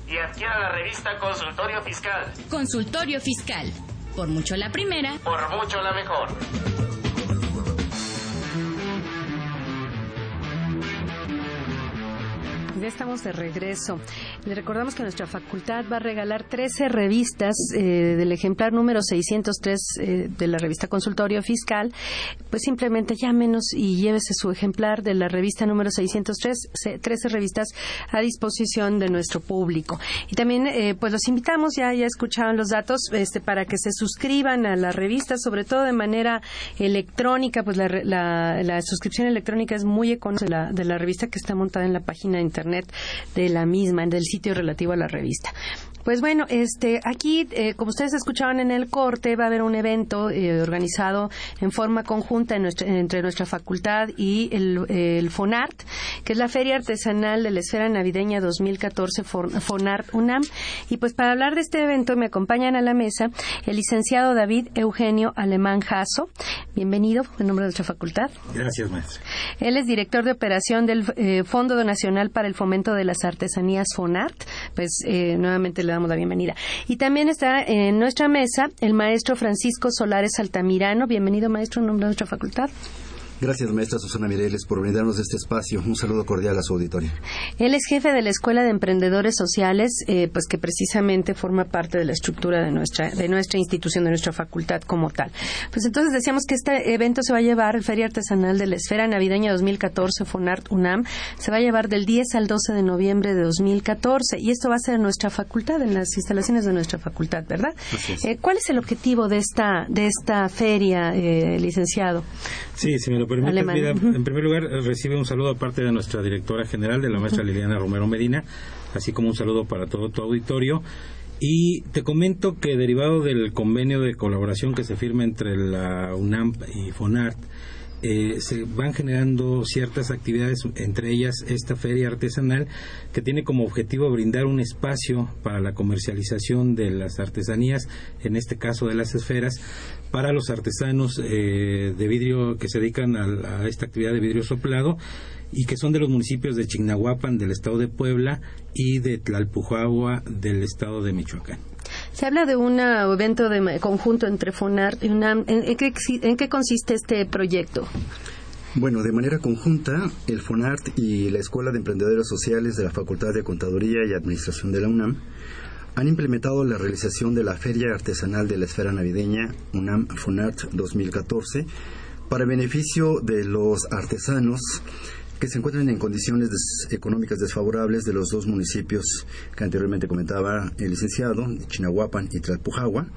y adquiera la revista Consultorio Fiscal. Consultorio Fiscal. Por mucho la primera. Por mucho la mejor. Ya estamos de regreso. Le recordamos que nuestra facultad va a regalar 13 revistas eh, del ejemplar número 603 eh, de la revista Consultorio Fiscal. Pues simplemente llámenos y llévese su ejemplar de la revista número 603, 13 revistas a disposición de nuestro público. Y también, eh, pues los invitamos, ya, ya escucharon los datos, este, para que se suscriban a la revista, sobre todo de manera electrónica, pues la, la, suscripción electrónica es muy económica de la, de la revista que está montada en la página de internet de la misma, del sitio relativo a la revista. Pues bueno, este, aquí, eh, como ustedes escuchaban en el corte, va a haber un evento eh, organizado en forma conjunta entre nuestra facultad y el, FONART, que es la Feria Artesanal de la Esfera Navideña 2014 FONART UNAM. Y pues para hablar de este evento me acompañan a la mesa el licenciado David Eugenio Alemán Jasso. Bienvenido en nombre de nuestra facultad. Gracias, maestro. Él es director de operación del eh, Fondo Nacional para el Fomento de las Artesanías FONART. Pues nuevamente damos la bienvenida. Y también está en nuestra mesa el maestro Francisco Solares Altamirano. Bienvenido, maestro, en nombre de nuestra facultad. Gracias, maestra Susana Mireles, por brindarnos este espacio. Un saludo cordial a su auditorio. Él es jefe de la Escuela de Emprendedores Sociales, eh, pues que precisamente forma parte de la estructura de nuestra, de nuestra institución, de nuestra facultad como tal. Pues entonces decíamos que este evento se va a llevar, el Feria Artesanal de la Esfera Navideña 2014, FONART UNAM, se va a llevar del 10 al 12 de noviembre de 2014 y esto va a ser en nuestra facultad, en las instalaciones de nuestra facultad, ¿verdad? Eh, ¿Cuál es el objetivo de esta, de esta feria, eh, licenciado? Sí, si me lo en primer lugar, recibe un saludo aparte de nuestra directora general, de la maestra Liliana Romero Medina, así como un saludo para todo tu auditorio. Y te comento que derivado del convenio de colaboración que se firma entre la UNAM y FONART, eh, se van generando ciertas actividades, entre ellas esta feria artesanal, que tiene como objetivo brindar un espacio para la comercialización de las artesanías, en este caso de las esferas, para los artesanos eh, de vidrio que se dedican a, esta actividad de vidrio soplado y que son de los municipios de Chignahuapan del estado de Puebla y de Tlalpujahua del estado de Michoacán. Se habla de un evento de conjunto entre FONART y UNAM. ¿En, qué, consiste este proyecto? Bueno, de manera conjunta, el FONART y la Escuela de Emprendedores Sociales de la Facultad de Contaduría y Administración de la UNAM han implementado la realización de la Feria Artesanal de la Esfera Navideña UNAM FONART 2014 para beneficio de los artesanos que se encuentran en condiciones económicas desfavorables de los dos municipios que anteriormente comentaba el licenciado, Chinahuapan y Tlalpujagua,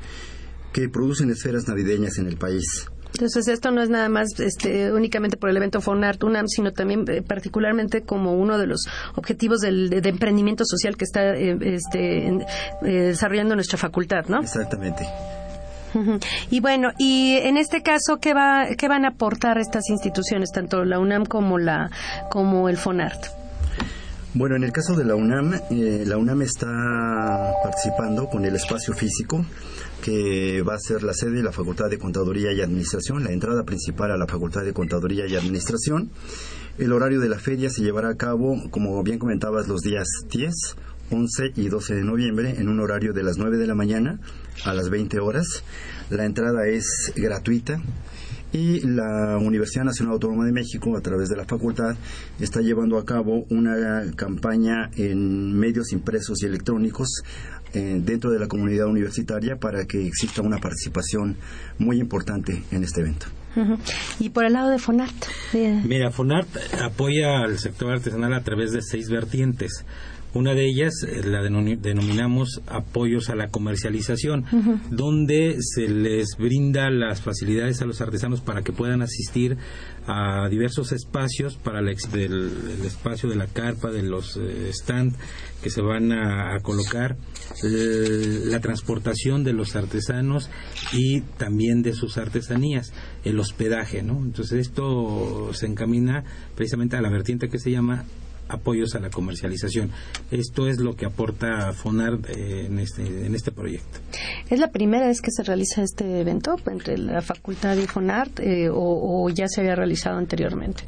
que producen esferas navideñas en el país. Entonces esto no es nada más este, únicamente por el evento Fonart UNAM, sino también eh, particularmente como uno de los objetivos del, de, emprendimiento social que está eh, este, eh, desarrollando nuestra facultad, ¿no? Exactamente. Y bueno, y en este caso, ¿qué, va, ¿qué van a aportar estas instituciones, tanto la UNAM como, la, como el FONART? Bueno, en el caso de la UNAM, eh, la UNAM está participando con el espacio físico que va a ser la sede de la Facultad de Contaduría y Administración, la entrada principal a la Facultad de Contaduría y Administración. El horario de la feria se llevará a cabo, como bien comentabas, los días 10, 11 y 12 de noviembre en un horario de las 9 de la mañana a las 20 horas. La entrada es gratuita y la Universidad Nacional Autónoma de México, a través de la facultad, está llevando a cabo una campaña en medios impresos y electrónicos eh, dentro de la comunidad universitaria para que exista una participación muy importante en este evento. Y por el lado de FONART. Mira, FONART apoya al sector artesanal a través de seis vertientes. Una de ellas eh, la denominamos apoyos a la comercialización, donde se les brinda las facilidades a los artesanos para que puedan asistir a diversos espacios para el, espacio de la carpa, de los eh, stands que se van a, colocar, la transportación de los artesanos y también de sus artesanías, el hospedaje, ¿no? Entonces esto se encamina precisamente a la vertiente que se llama apoyos a la comercialización. Esto es lo que aporta FONAR eh, en, este, en este proyecto. ¿Es la primera vez que se realiza este evento entre la facultad y FONAR eh, o, ya se había realizado anteriormente?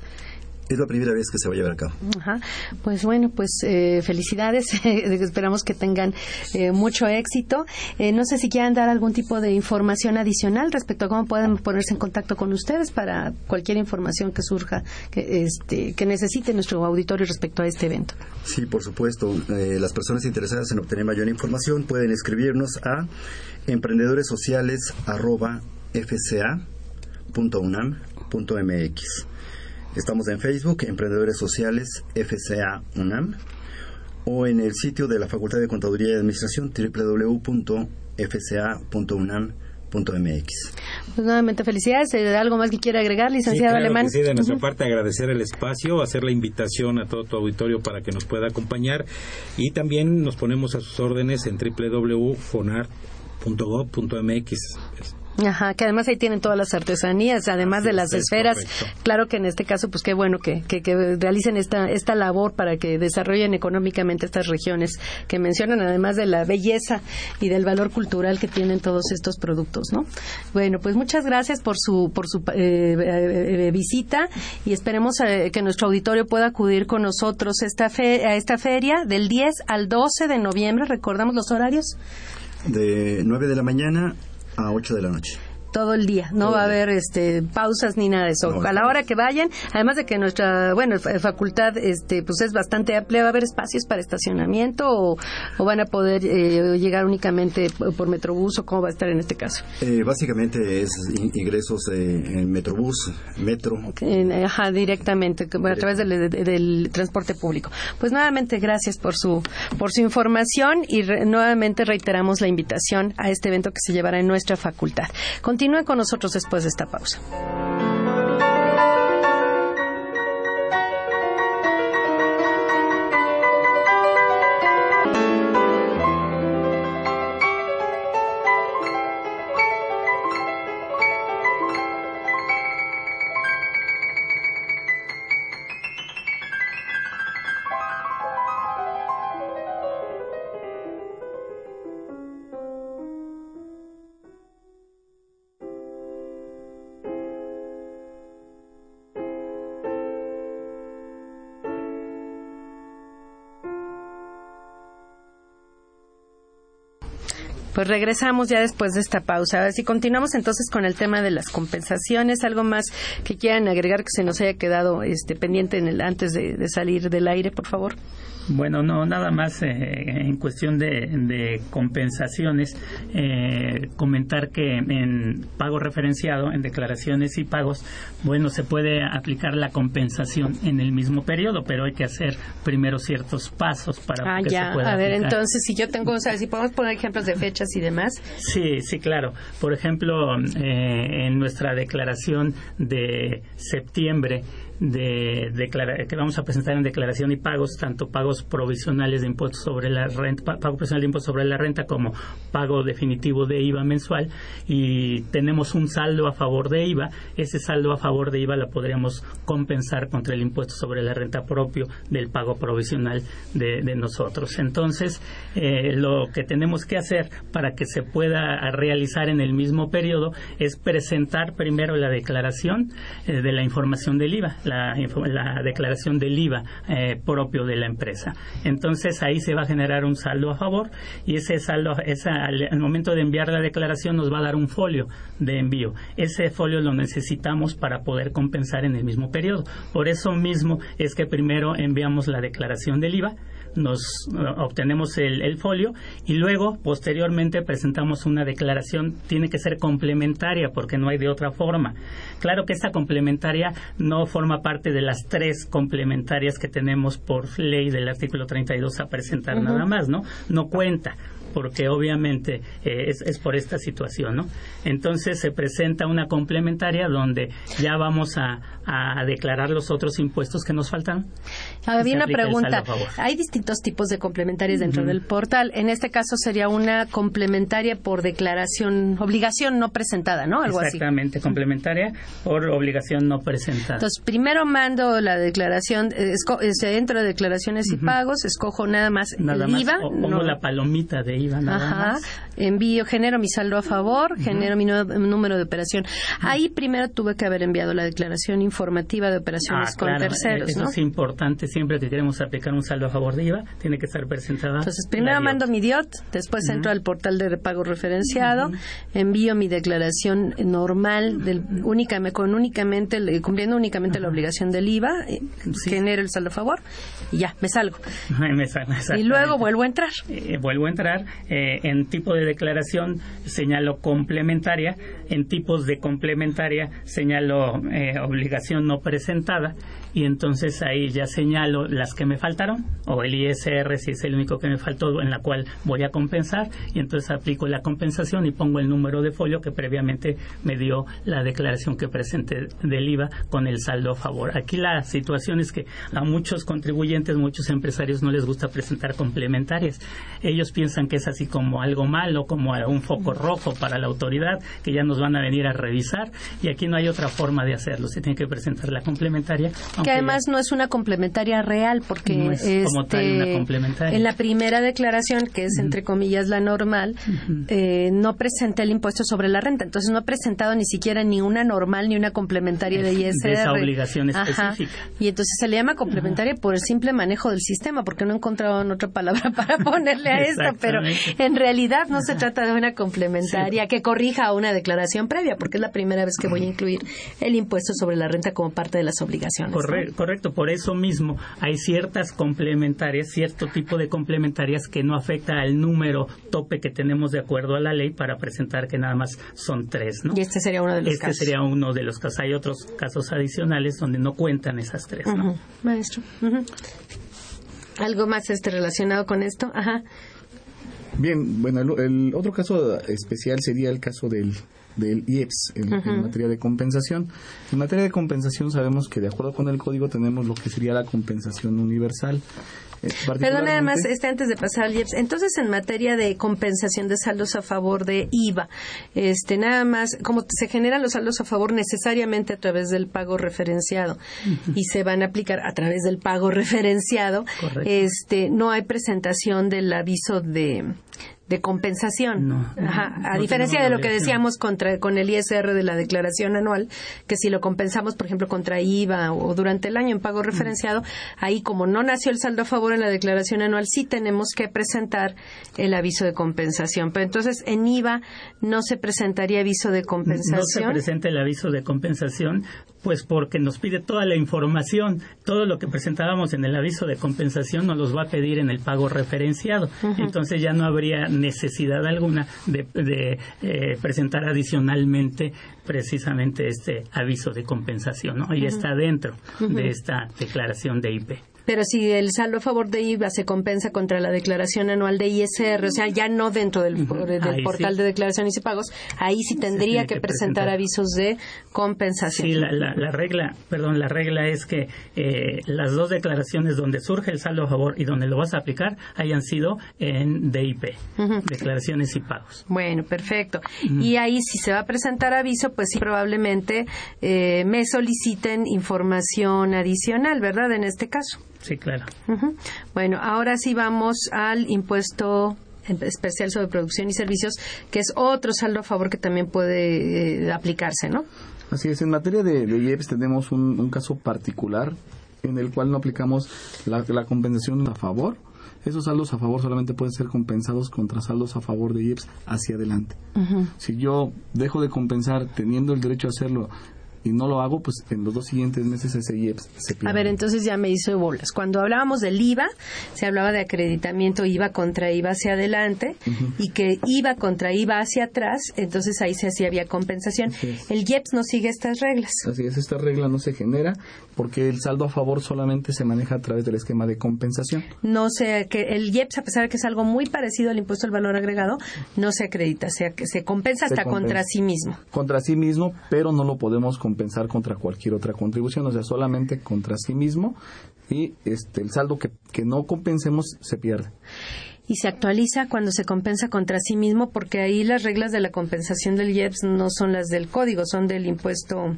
Es la primera vez que se va a llevar a cabo. Ajá. Pues bueno, pues eh, felicidades. Esperamos que tengan eh, mucho éxito. Eh, no sé si quieran dar algún tipo de información adicional respecto a cómo pueden ponerse en contacto con ustedes para cualquier información que surja, que, este, que necesite nuestro auditorio respecto a este evento. Sí, por supuesto. las personas interesadas en obtener mayor información pueden escribirnos a emprendedoressociales.fca.unam.mx. Estamos en Facebook, Emprendedores Sociales FCA UNAM, o en el sitio de la Facultad de Contaduría y Administración, www.fca.unam.mx. Pues nuevamente felicidades. ¿Algo más que quiera agregar, licenciado Alemán? sí, de nuestra parte agradecer el espacio, hacer la invitación a todo tu auditorio para que nos pueda acompañar y también nos ponemos a sus órdenes en www.fonar.gov.mx. Ajá, que además ahí tienen todas las artesanías, además de las esferas. Claro que en este caso, pues qué bueno que, que, realicen esta, esta labor para que desarrollen económicamente estas regiones que mencionan, además de la belleza y del valor cultural que tienen todos estos productos, ¿no? Bueno, pues muchas gracias por su, por su eh, eh, visita y esperemos eh, que nuestro auditorio pueda acudir con nosotros esta a esta feria del 10 al 12 de noviembre. ¿Recordamos los horarios? De 9 de la mañana a 8 de la noche todo el día, no va a haber este pausas ni nada de eso. a la hora que vayan, además de que nuestra, bueno, facultad este pues es bastante amplia, va a haber espacios para estacionamiento o, van a poder eh, llegar únicamente por Metrobús o cómo va a estar en este caso. Eh, básicamente es ingresos eh, en Metrobús, Metro. ajá, directamente, a través del, transporte público. Pues nuevamente gracias por su por su información y nuevamente reiteramos la invitación a este evento que se llevará en nuestra facultad. Continúe con nosotros después de esta pausa. Pues regresamos ya después de esta pausa. Si continuamos entonces con el tema de las compensaciones. ¿Algo más que quieran agregar que se nos haya quedado este, pendiente en el, antes de salir del aire, por favor? Bueno, no, nada más eh, en cuestión de, compensaciones, eh, comentar que en pago referenciado, en declaraciones y pagos, bueno, se puede aplicar la compensación en el mismo periodo, pero hay que hacer primero ciertos pasos para ah, que se pueda A ver, entonces, si yo tengo, o sea, si podemos poner ejemplos de fechas y demás. Sí, sí, claro. Por ejemplo, eh, en nuestra declaración de septiembre, de que vamos a presentar en declaración y pagos, tanto pagos provisionales de impuestos sobre la renta, pago provisional de impuestos sobre la renta como pago definitivo de IVA mensual y tenemos un saldo a favor de IVA, ese saldo a favor de IVA lo podríamos compensar contra el impuesto sobre la renta propio del pago provisional de, nosotros. Entonces, eh, lo que tenemos que hacer para que se pueda realizar en el mismo periodo es presentar primero la declaración eh, de la información del IVA la, declaración del IVA eh, propio de la empresa. Entonces ahí se va a generar un saldo a favor y ese saldo, al, momento de enviar la declaración nos va a dar un folio de envío. Ese folio lo necesitamos para poder compensar en el mismo periodo. Por eso mismo es que primero enviamos la declaración del IVA nos eh, obtenemos el, folio y luego posteriormente presentamos una declaración. Tiene que ser complementaria porque no hay de otra forma. Claro que esta complementaria no forma parte de las tres complementarias que tenemos por ley del artículo 32 a presentar nada más no no cuenta porque obviamente eh, es, por esta situación, ¿no? Entonces se presenta una complementaria donde ya vamos a, declarar los otros impuestos que nos faltan. Había una pregunta. Hay distintos tipos de complementarias dentro del portal. En este caso sería una complementaria por declaración, obligación no presentada, ¿no? Algo Exactamente, complementaria por obligación no presentada. Entonces, primero mando la declaración, eh, dentro de declaraciones y pagos, escojo nada más el IVA. O, la palomita de IVA Nada Ajá. Envío, genero mi saldo a favor, genero mi número de operación. Ahí primero tuve que haber enviado la declaración informativa de operaciones ah, con terceros. Eso es importante siempre que queremos aplicar un saldo a favor de IVA, tiene que estar presentada. Entonces, primero mando mi DIOT, después entro al portal de pago referenciado, envío mi declaración normal, del, únicamente, con únicamente, cumpliendo únicamente la obligación del IVA, eh, genero el saldo a favor y ya, me salgo. y luego vuelvo a entrar. Eh, vuelvo a entrar. Eh, en tipo de declaración señalo complementaria. En tipos de complementaria señalo obligación no presentada y entonces ahí ya señalo las que me faltaron o el ISR si es el único que me faltó en la cual voy a compensar y entonces aplico la compensación y pongo el número de folio que previamente me dio la declaración que presenté del IVA con el saldo a favor. Aquí la situación es que a muchos contribuyentes, muchos empresarios no les gusta presentar complementarias. Ellos piensan que es así como algo malo, como un foco rojo para la autoridad, que ya nos van a venir a revisar y aquí no hay otra forma de hacerlo. Se tiene que presentar la complementaria que además no es una complementaria real, porque este, en la primera declaración, que es entre comillas la normal, eh, no presenté el impuesto sobre la renta. Entonces no he presentado ni siquiera ni una normal ni una complementaria de ISR. esa obligación específica. Y entonces se le llama complementaria por el simple manejo del sistema, porque no he encontrado otra palabra para ponerle a esto, pero en realidad no se trata de una complementaria que corrija una declaración previa, porque es la primera vez que voy a incluir el impuesto sobre la renta como parte de las obligaciones correcto, por eso mismo hay ciertas complementarias, cierto tipo de complementarias que no afecta al número tope que tenemos de acuerdo a la ley para presentar que nada más son tres, ¿no? Y este sería uno de los este sería uno de los casos. Hay otros casos adicionales donde no cuentan esas tres, ¿no? Maestro. ¿Algo más este relacionado con esto? Ajá. Bien, bueno, el, otro caso especial sería el caso del del IEPS en, materia de compensación. En materia de compensación sabemos que de acuerdo con el código tenemos lo que sería la compensación universal. Eh, Perdón, además, este, antes de pasar al IEPS, entonces en materia de compensación de saldos a favor de IVA, este, nada más, como se generan los saldos a favor necesariamente a través del pago referenciado y se van a aplicar a través del pago referenciado, este, no hay presentación del aviso de, de compensación. a diferencia de lo que decíamos contra, con el ISR de la declaración anual, que si lo compensamos, por ejemplo, contra IVA o durante el año en pago referenciado, ahí como no nació el saldo a favor en la declaración anual, sí tenemos que presentar el aviso de compensación. Pero entonces en IVA no se presentaría aviso de compensación. No se presenta el aviso de compensación pues porque nos pide toda la información, todo lo que presentábamos en el aviso de compensación nos los va a pedir en el pago referenciado. Entonces ya no habría necesidad alguna de, eh, presentar adicionalmente precisamente este aviso de compensación, ¿no? Y está dentro de esta declaración de IP. Pero si el saldo a favor de IVA se compensa contra la declaración anual de ISR, o sea, ya no dentro del, portal de declaraciones y pagos, ahí sí tendría que, presentar, avisos de compensación. Sí, la, regla, perdón, la regla es que eh, las dos declaraciones donde surge el saldo a favor y donde lo vas a aplicar hayan sido en DIP, declaraciones y pagos. Bueno, perfecto. Y ahí si se va a presentar aviso, pues sí, probablemente eh, me soliciten información adicional, ¿verdad? En este caso. Sí, claro. Bueno, ahora sí vamos al impuesto especial sobre producción y servicios, que es otro saldo a favor que también puede eh, aplicarse, ¿no? Así es, en materia de, de IEPS tenemos un, caso particular en el cual no aplicamos la, compensación a favor. Esos saldos a favor solamente pueden ser compensados contra saldos a favor de IEPS hacia adelante. Si yo dejo de compensar teniendo el derecho a hacerlo y no lo hago, pues en los dos siguientes meses ese IEPS se pierde. A ver, entonces ya me hizo bolas. Cuando hablábamos del IVA, se hablaba de acreditamiento IVA contra IVA hacia adelante y que IVA contra IVA hacia atrás, entonces ahí se hacía había compensación. El IEPS no sigue estas reglas. Así es, esta regla no se genera porque el saldo a favor solamente se maneja a través del esquema de compensación. No sé, que el IEPS, a pesar de que es algo muy parecido al impuesto al valor agregado, no se acredita, que se compensa hasta contra sí mismo. Contra sí mismo, pero no lo podemos compensar contra cualquier otra contribución, o sea, solamente contra sí mismo y este el saldo que, que no compensemos se pierde y se actualiza cuando se compensa contra sí mismo, porque ahí las reglas de la compensación del IEPS no son las del código, son del impuesto,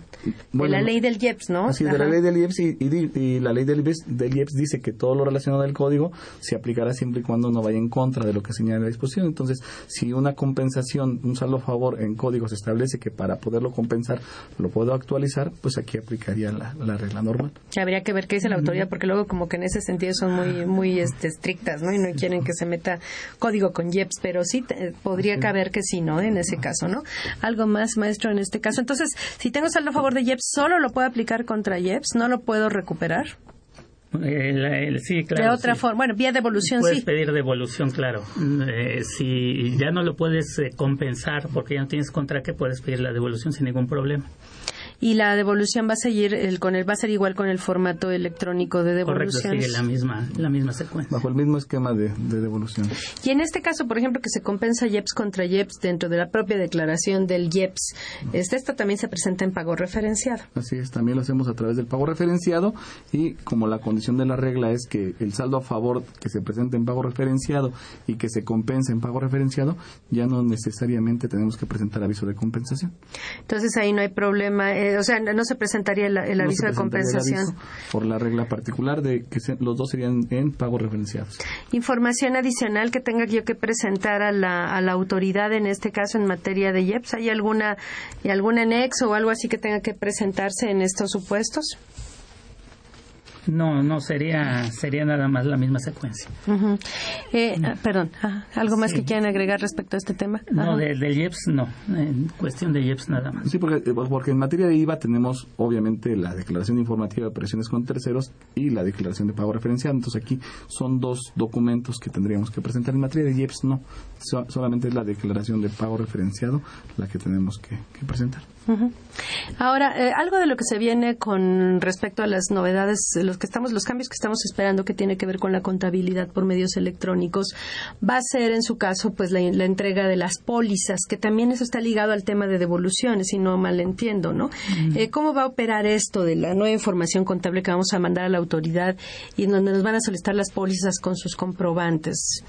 de la ley del IEPS, ¿no? Así, de la ley del IEPS y, la ley del IEPS, dice que todo lo relacionado al código se aplicará siempre y cuando no vaya en contra de lo que señala la disposición. Entonces, si una compensación, un saldo a favor en código se establece que para poderlo compensar lo puedo actualizar, pues aquí aplicaría la, regla normal. Que habría que ver qué dice la autoridad, porque luego como que en ese sentido son muy, muy este, estrictas, ¿no? Y no quieren que se código con IEPS, pero sí podría caber que sí, ¿no? En ese caso, ¿no? Algo más, maestro, en este caso. Entonces, si tengo saldo a favor de IEPS, ¿solo lo puedo aplicar contra IEPS? ¿No lo puedo recuperar? sí, claro. De otra forma, bueno, vía devolución puedes sí. Puedes pedir devolución, claro. Eh, si ya no lo puedes eh, compensar porque ya no tienes contra qué, puedes pedir la devolución sin ningún problema y la devolución va a seguir el, con el va a ser igual con el formato electrónico de devolución. Correcto, sigue la misma la misma secuencia. Bajo el mismo esquema de, devolución. Y en este caso, por ejemplo, que se compensa IEPS contra IEPS dentro de la propia declaración del IEPS, este, esto también se presenta en pago referenciado. Así es, también lo hacemos a través del pago referenciado y como la condición de la regla es que el saldo a favor que se presente en pago referenciado y que se compense en pago referenciado, ya no necesariamente tenemos que presentar aviso de compensación. Entonces ahí no hay problema. Eh, o sea, no se presentaría el, aviso de compensación. por la regla particular de que los dos serían en pagos referenciados. Información adicional que tenga yo que presentar a la, a la autoridad, en este caso en materia de IEPS, ¿hay alguna, algún anexo o algo así que tenga que presentarse en estos supuestos? No, no, sería, sería nada más la misma secuencia. Eh, ah, perdón, ah, ¿algo más que quieran agregar respecto a este tema? No, del de IEPS no, en cuestión de IEPS nada más. Sí, porque, porque en materia de IVA tenemos obviamente la declaración informativa de operaciones con terceros y la declaración de pago referencial. Entonces aquí son dos documentos que tendríamos que presentar. En materia de IEPS no, solamente es la declaración de pago referenciado la que tenemos que presentar. Ahora, eh, algo de lo que se viene con respecto a las novedades, los que estamos, los cambios que estamos esperando que tiene que ver con la contabilidad por medios electrónicos, va a ser en su caso, pues la, entrega de las pólizas, que también eso está ligado al tema de devoluciones, si no mal entiendo, ¿no? Eh, ¿Cómo va a operar esto de la nueva información contable que vamos a mandar a la autoridad y donde nos van a solicitar las pólizas con sus comprobantes?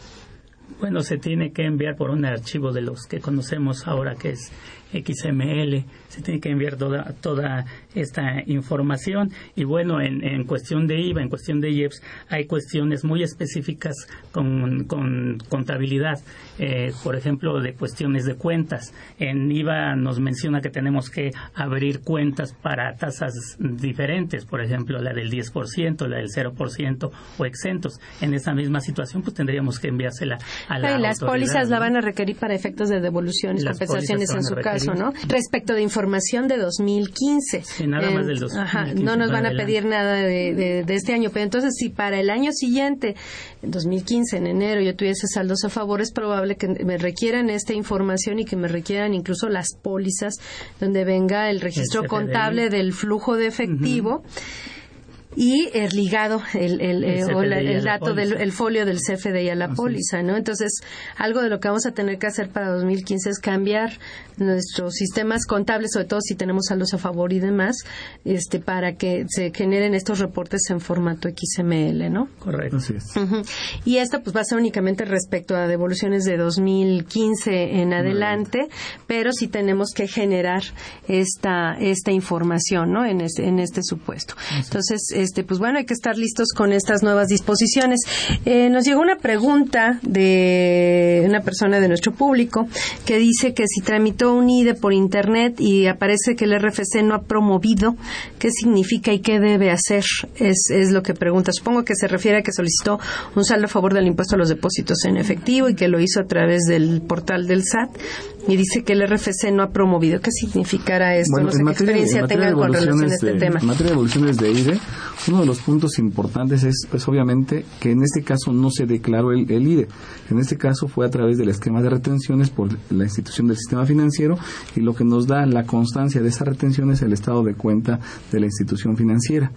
Bueno, se tiene que enviar por un archivo de los que conocemos ahora, que es XML, se tiene que enviar toda, toda esta información. Y bueno, en, en, cuestión de IVA, en cuestión de IEPS, hay cuestiones muy específicas con, con contabilidad, eh, por ejemplo, de cuestiones de cuentas. En IVA nos menciona que tenemos que abrir cuentas para tasas diferentes, por ejemplo, la del 10%, la del 0% o exentos. En esa misma situación, pues tendríamos que enviársela a la. Y las pólizas la van a requerir para efectos de devoluciones, compensaciones en su caso. Respecto de información de 2015. no nos van a pedir nada de, este año, pero entonces si para el año siguiente, en 2015, en enero, yo tuviese saldos a favor, es probable que me requieran esta información y que me requieran incluso las pólizas donde venga el registro contable del flujo de efectivo y el ligado, el, el, el, eh, el dato del el folio del CFDI a la póliza, ¿no? Entonces, algo de lo que vamos a tener que hacer para 2015 es cambiar nuestros sistemas contables, sobre todo si tenemos saldos a favor y demás, este, para que se generen estos reportes en formato XML, ¿no? Correcto. Y esto pues va a ser únicamente respecto a devoluciones de 2015 en adelante, pero sí tenemos que generar esta, esta información, ¿no? En este, en este supuesto. Entonces, este, pues bueno, hay que estar listos con estas nuevas disposiciones. Eh, nos llegó una pregunta de una persona de nuestro público que dice que si tramitó un IDE por Internet y aparece que el RFC no ha promovido, ¿qué significa y qué debe hacer? Es, es lo que pregunta. Supongo que se refiere a que solicitó un saldo a favor del impuesto a los depósitos en efectivo y que lo hizo a través del portal del SAT y dice que el RFC no ha promovido. ¿Qué significará esto? no sé qué experiencia tengan con relación a este tema. En materia de evoluciones de IDE, uno de los puntos importantes es, pues obviamente, que en este caso no se declaró el, IDE. En este caso fue a través del esquema de retenciones por la institución del sistema financiero y lo que nos da la constancia de esa retención es el estado de cuenta de la institución financiera.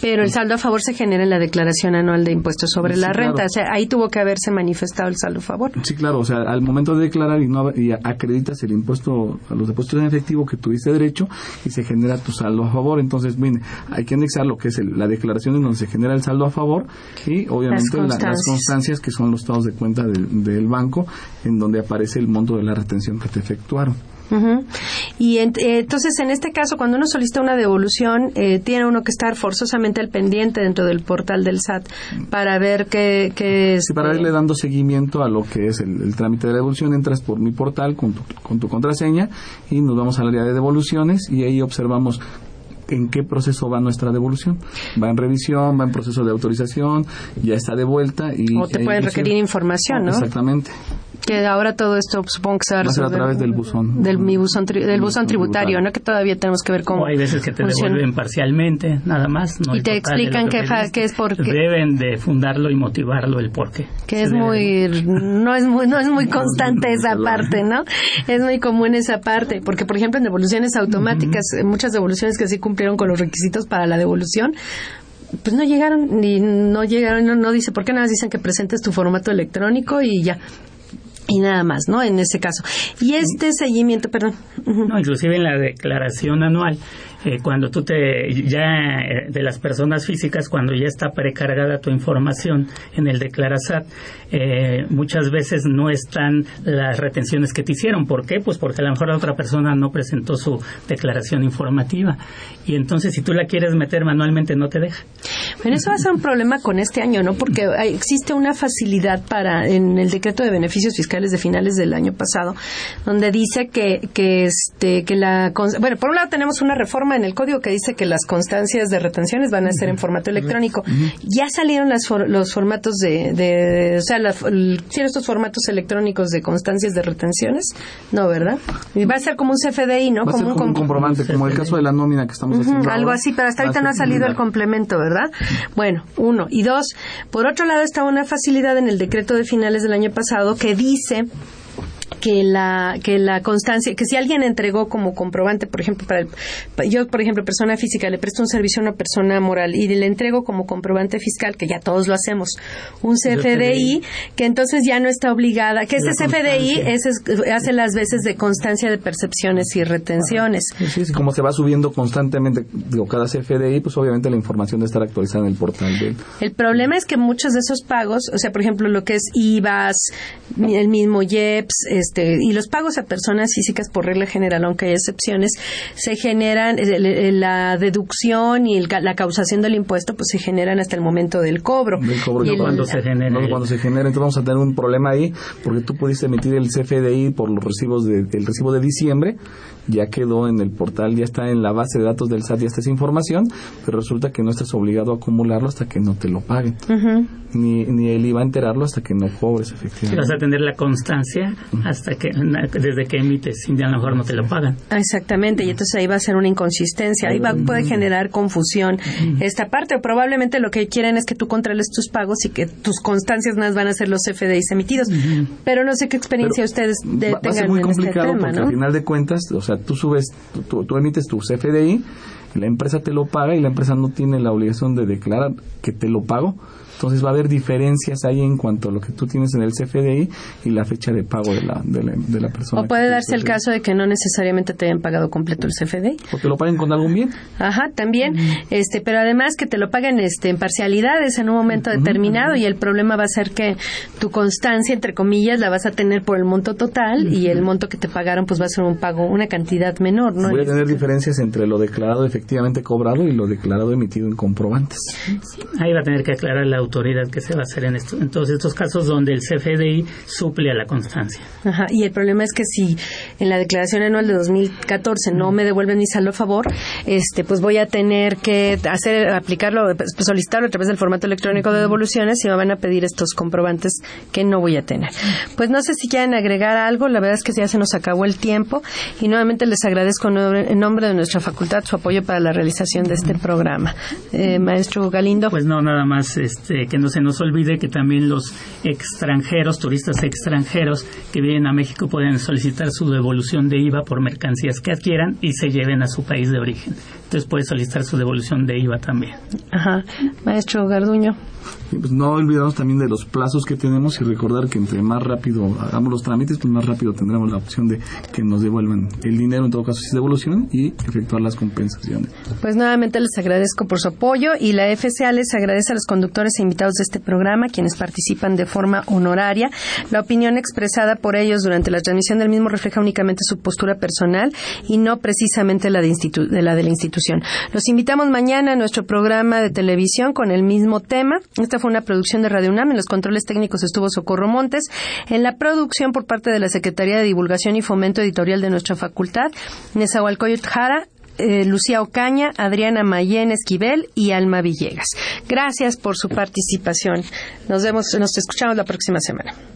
Pero el saldo a favor se genera en la declaración anual de impuestos sobre la renta. O sea, ahí tuvo que haberse manifestado el saldo a favor. Sí, claro. O sea, al momento de declarar y, no, y acreditas el impuesto a los depósitos en efectivo que tuviste derecho y se genera tu saldo a favor. Entonces, mire, hay que anexar lo que es el la declaración en donde se genera el saldo a favor y obviamente las constancias, que son los estados de cuenta del banco en donde aparece el monto de la retención que te efectuaron. Y eh, entonces, en este caso, cuando uno solicita una devolución, eh, tiene uno que estar forzosamente al pendiente dentro del portal del SAT para ver qué, es. Sí, para irle dando seguimiento a lo que es el, trámite de devolución, entras por mi portal con tu, con tu contraseña y nos vamos al área de devoluciones y ahí observamos en qué proceso va nuestra devolución. Va en revisión, va en proceso de autorización, ya está de vuelta y... O te pueden requerir información, ¿no? Exactamente. Que ahora todo esto supongo que se va a resolver. a través del buzón. Del, mi buzón, del buzón tributario, ¿no? Que todavía tenemos que ver cómo. hay veces que te devuelven parcialmente, nada más. y te explican que, es porque. Deben de fundarlo y motivarlo el porqué. Que es muy. No es muy, no es muy constante esa parte, ¿no? Es muy común esa parte. Porque, por ejemplo, en devoluciones automáticas, muchas devoluciones que sí cumplieron con los requisitos para la devolución, pues no llegaron ni no llegaron no, no dice por qué nada dicen que presentes tu formato electrónico y ya y nada más, ¿no? En ese caso. Y este seguimiento, perdón. No, inclusive en la declaración anual eh, cuando tú te ya eh, de las personas físicas cuando ya está precargada tu información en el Declarasat eh, muchas veces no están las retenciones que te hicieron ¿por qué? pues porque a lo mejor la otra persona no presentó su declaración informativa y entonces si tú la quieres meter manualmente no te deja bueno eso va a ser un problema con este año ¿no? porque existe una facilidad para en el decreto de beneficios fiscales de finales del año pasado donde dice que que este que la bueno por un lado tenemos una reforma en el código que dice que las constancias de retenciones van a ser en formato electrónico. Ya salieron los formatos de, o sea, estos formatos electrónicos de constancias de retenciones? No, ¿verdad? Y va a ser como un CFDI, ¿no? como, un, comprobante, como el caso de la nómina que estamos haciendo. Algo así, pero hasta ahorita no ha salido el complemento, ¿verdad? Bueno, uno. Y dos, por otro lado está una facilidad en el decreto de finales del año pasado que dice que la que la constancia que si alguien entregó como comprobante por ejemplo para yo por ejemplo persona física le presto un servicio a una persona moral y le entrego como comprobante fiscal que ya todos lo hacemos un CFDI que entonces ya no está obligada que ese CFDI hace las veces de constancia de percepciones y retenciones. Sí, sí, como se va subiendo constantemente digo cada CFDI pues obviamente la información debe estar actualizada en el portal de el problema es que muchos de esos pagos o sea por ejemplo lo que es IVAs el mismo IEPS este, y los pagos a personas físicas por regla general, aunque hay excepciones, se generan, la deducción y la causación del impuesto, pues se generan hasta el momento del cobro. y cuando, se genera, cuando se genera. Entonces vamos a tener un problema ahí, porque tú pudiste emitir el CFDI por los recibos de, el recibo de diciembre ya quedó en el portal, ya está en la base de datos del SAT, ya está esa información, pero resulta que no estás obligado a acumularlo hasta que no te lo paguen. ni, ni él iba a enterarlo hasta que no cobres efectivamente. Vas a tener la constancia hasta que, desde que emites, y a lo mejor no te lo pagan. Exactamente, y entonces ahí va a ser una inconsistencia, ahí va, puede generar confusión esta parte, o probablemente lo que quieren es que tú controles tus pagos y que tus constancias más van a ser los FDIs emitidos, pero no sé qué experiencia ustedes de, va, tengan muy complicado este tema, porque al final de cuentas, o sea, tú subes, tú, emites tu CFDI, la empresa te lo paga y la empresa no tiene la obligación de declarar que te lo pago entonces va a haber diferencias ahí en cuanto a lo que tú tienes en el CFDI y la fecha de pago de la, de la, persona. O puede darse el caso de que no necesariamente te hayan pagado completo el CFDI. O que lo paguen con algún bien. Ajá, también. este Pero además que te lo paguen este, en parcialidades en un momento determinado y el problema va a ser que tu constancia, entre comillas, la vas a tener por el monto total y el monto que te pagaron pues va a ser un pago, una cantidad menor. ¿no? Voy a tener diferencias entre lo declarado efectivamente cobrado y lo declarado emitido en comprobantes. Ahí va a tener que aclarar la autoridad que se va a hacer en, esto, en todos estos casos donde el CFDI suple a la constancia. Ajá, y el problema es que si en la declaración anual de 2014 no me devuelven mi saldo a favor, este, pues voy a tener que hacer, aplicarlo, pues, solicitarlo a través del formato electrónico de devoluciones y me van a pedir estos comprobantes que no voy a tener. Pues no sé si quieren agregar algo, la verdad es que ya se nos acabó el tiempo y nuevamente les agradezco en nombre de nuestra facultad su apoyo para la realización de este programa. Eh, maestro Galindo. Pues no, nada más este, que no se nos olvide que también los extranjeros, turistas extranjeros que vienen a México pueden solicitar su devolución de IVA por mercancías que adquieran y se lleven a su país de origen. Entonces puede solicitar su devolución de IVA también. Ajá. Maestro Garduño. Pues no olvidarnos también de los plazos que tenemos y recordar que entre más rápido hagamos los trámites, pues más rápido tendremos la opción de que nos devuelvan el dinero, en todo caso si es devolución, y efectuar las compensaciones. Pues nuevamente les agradezco por su apoyo y la FCA les agradece a los conductores e invitados de este programa, quienes participan de forma honoraria. La opinión expresada por ellos durante la transmisión del mismo refleja únicamente su postura personal y no precisamente la de, la, de la institución. Los invitamos mañana a nuestro programa de televisión con el mismo tema. Esta fue una producción de Radio UNAM. En los controles técnicos estuvo Socorro Montes. En la producción por parte de la Secretaría de Divulgación y Fomento Editorial de nuestra facultad, Nezahualcóyotl Jara, eh, Lucía Ocaña, Adriana Mayén Esquivel y Alma Villegas. Gracias por su participación. Nos vemos, nos escuchamos la próxima semana.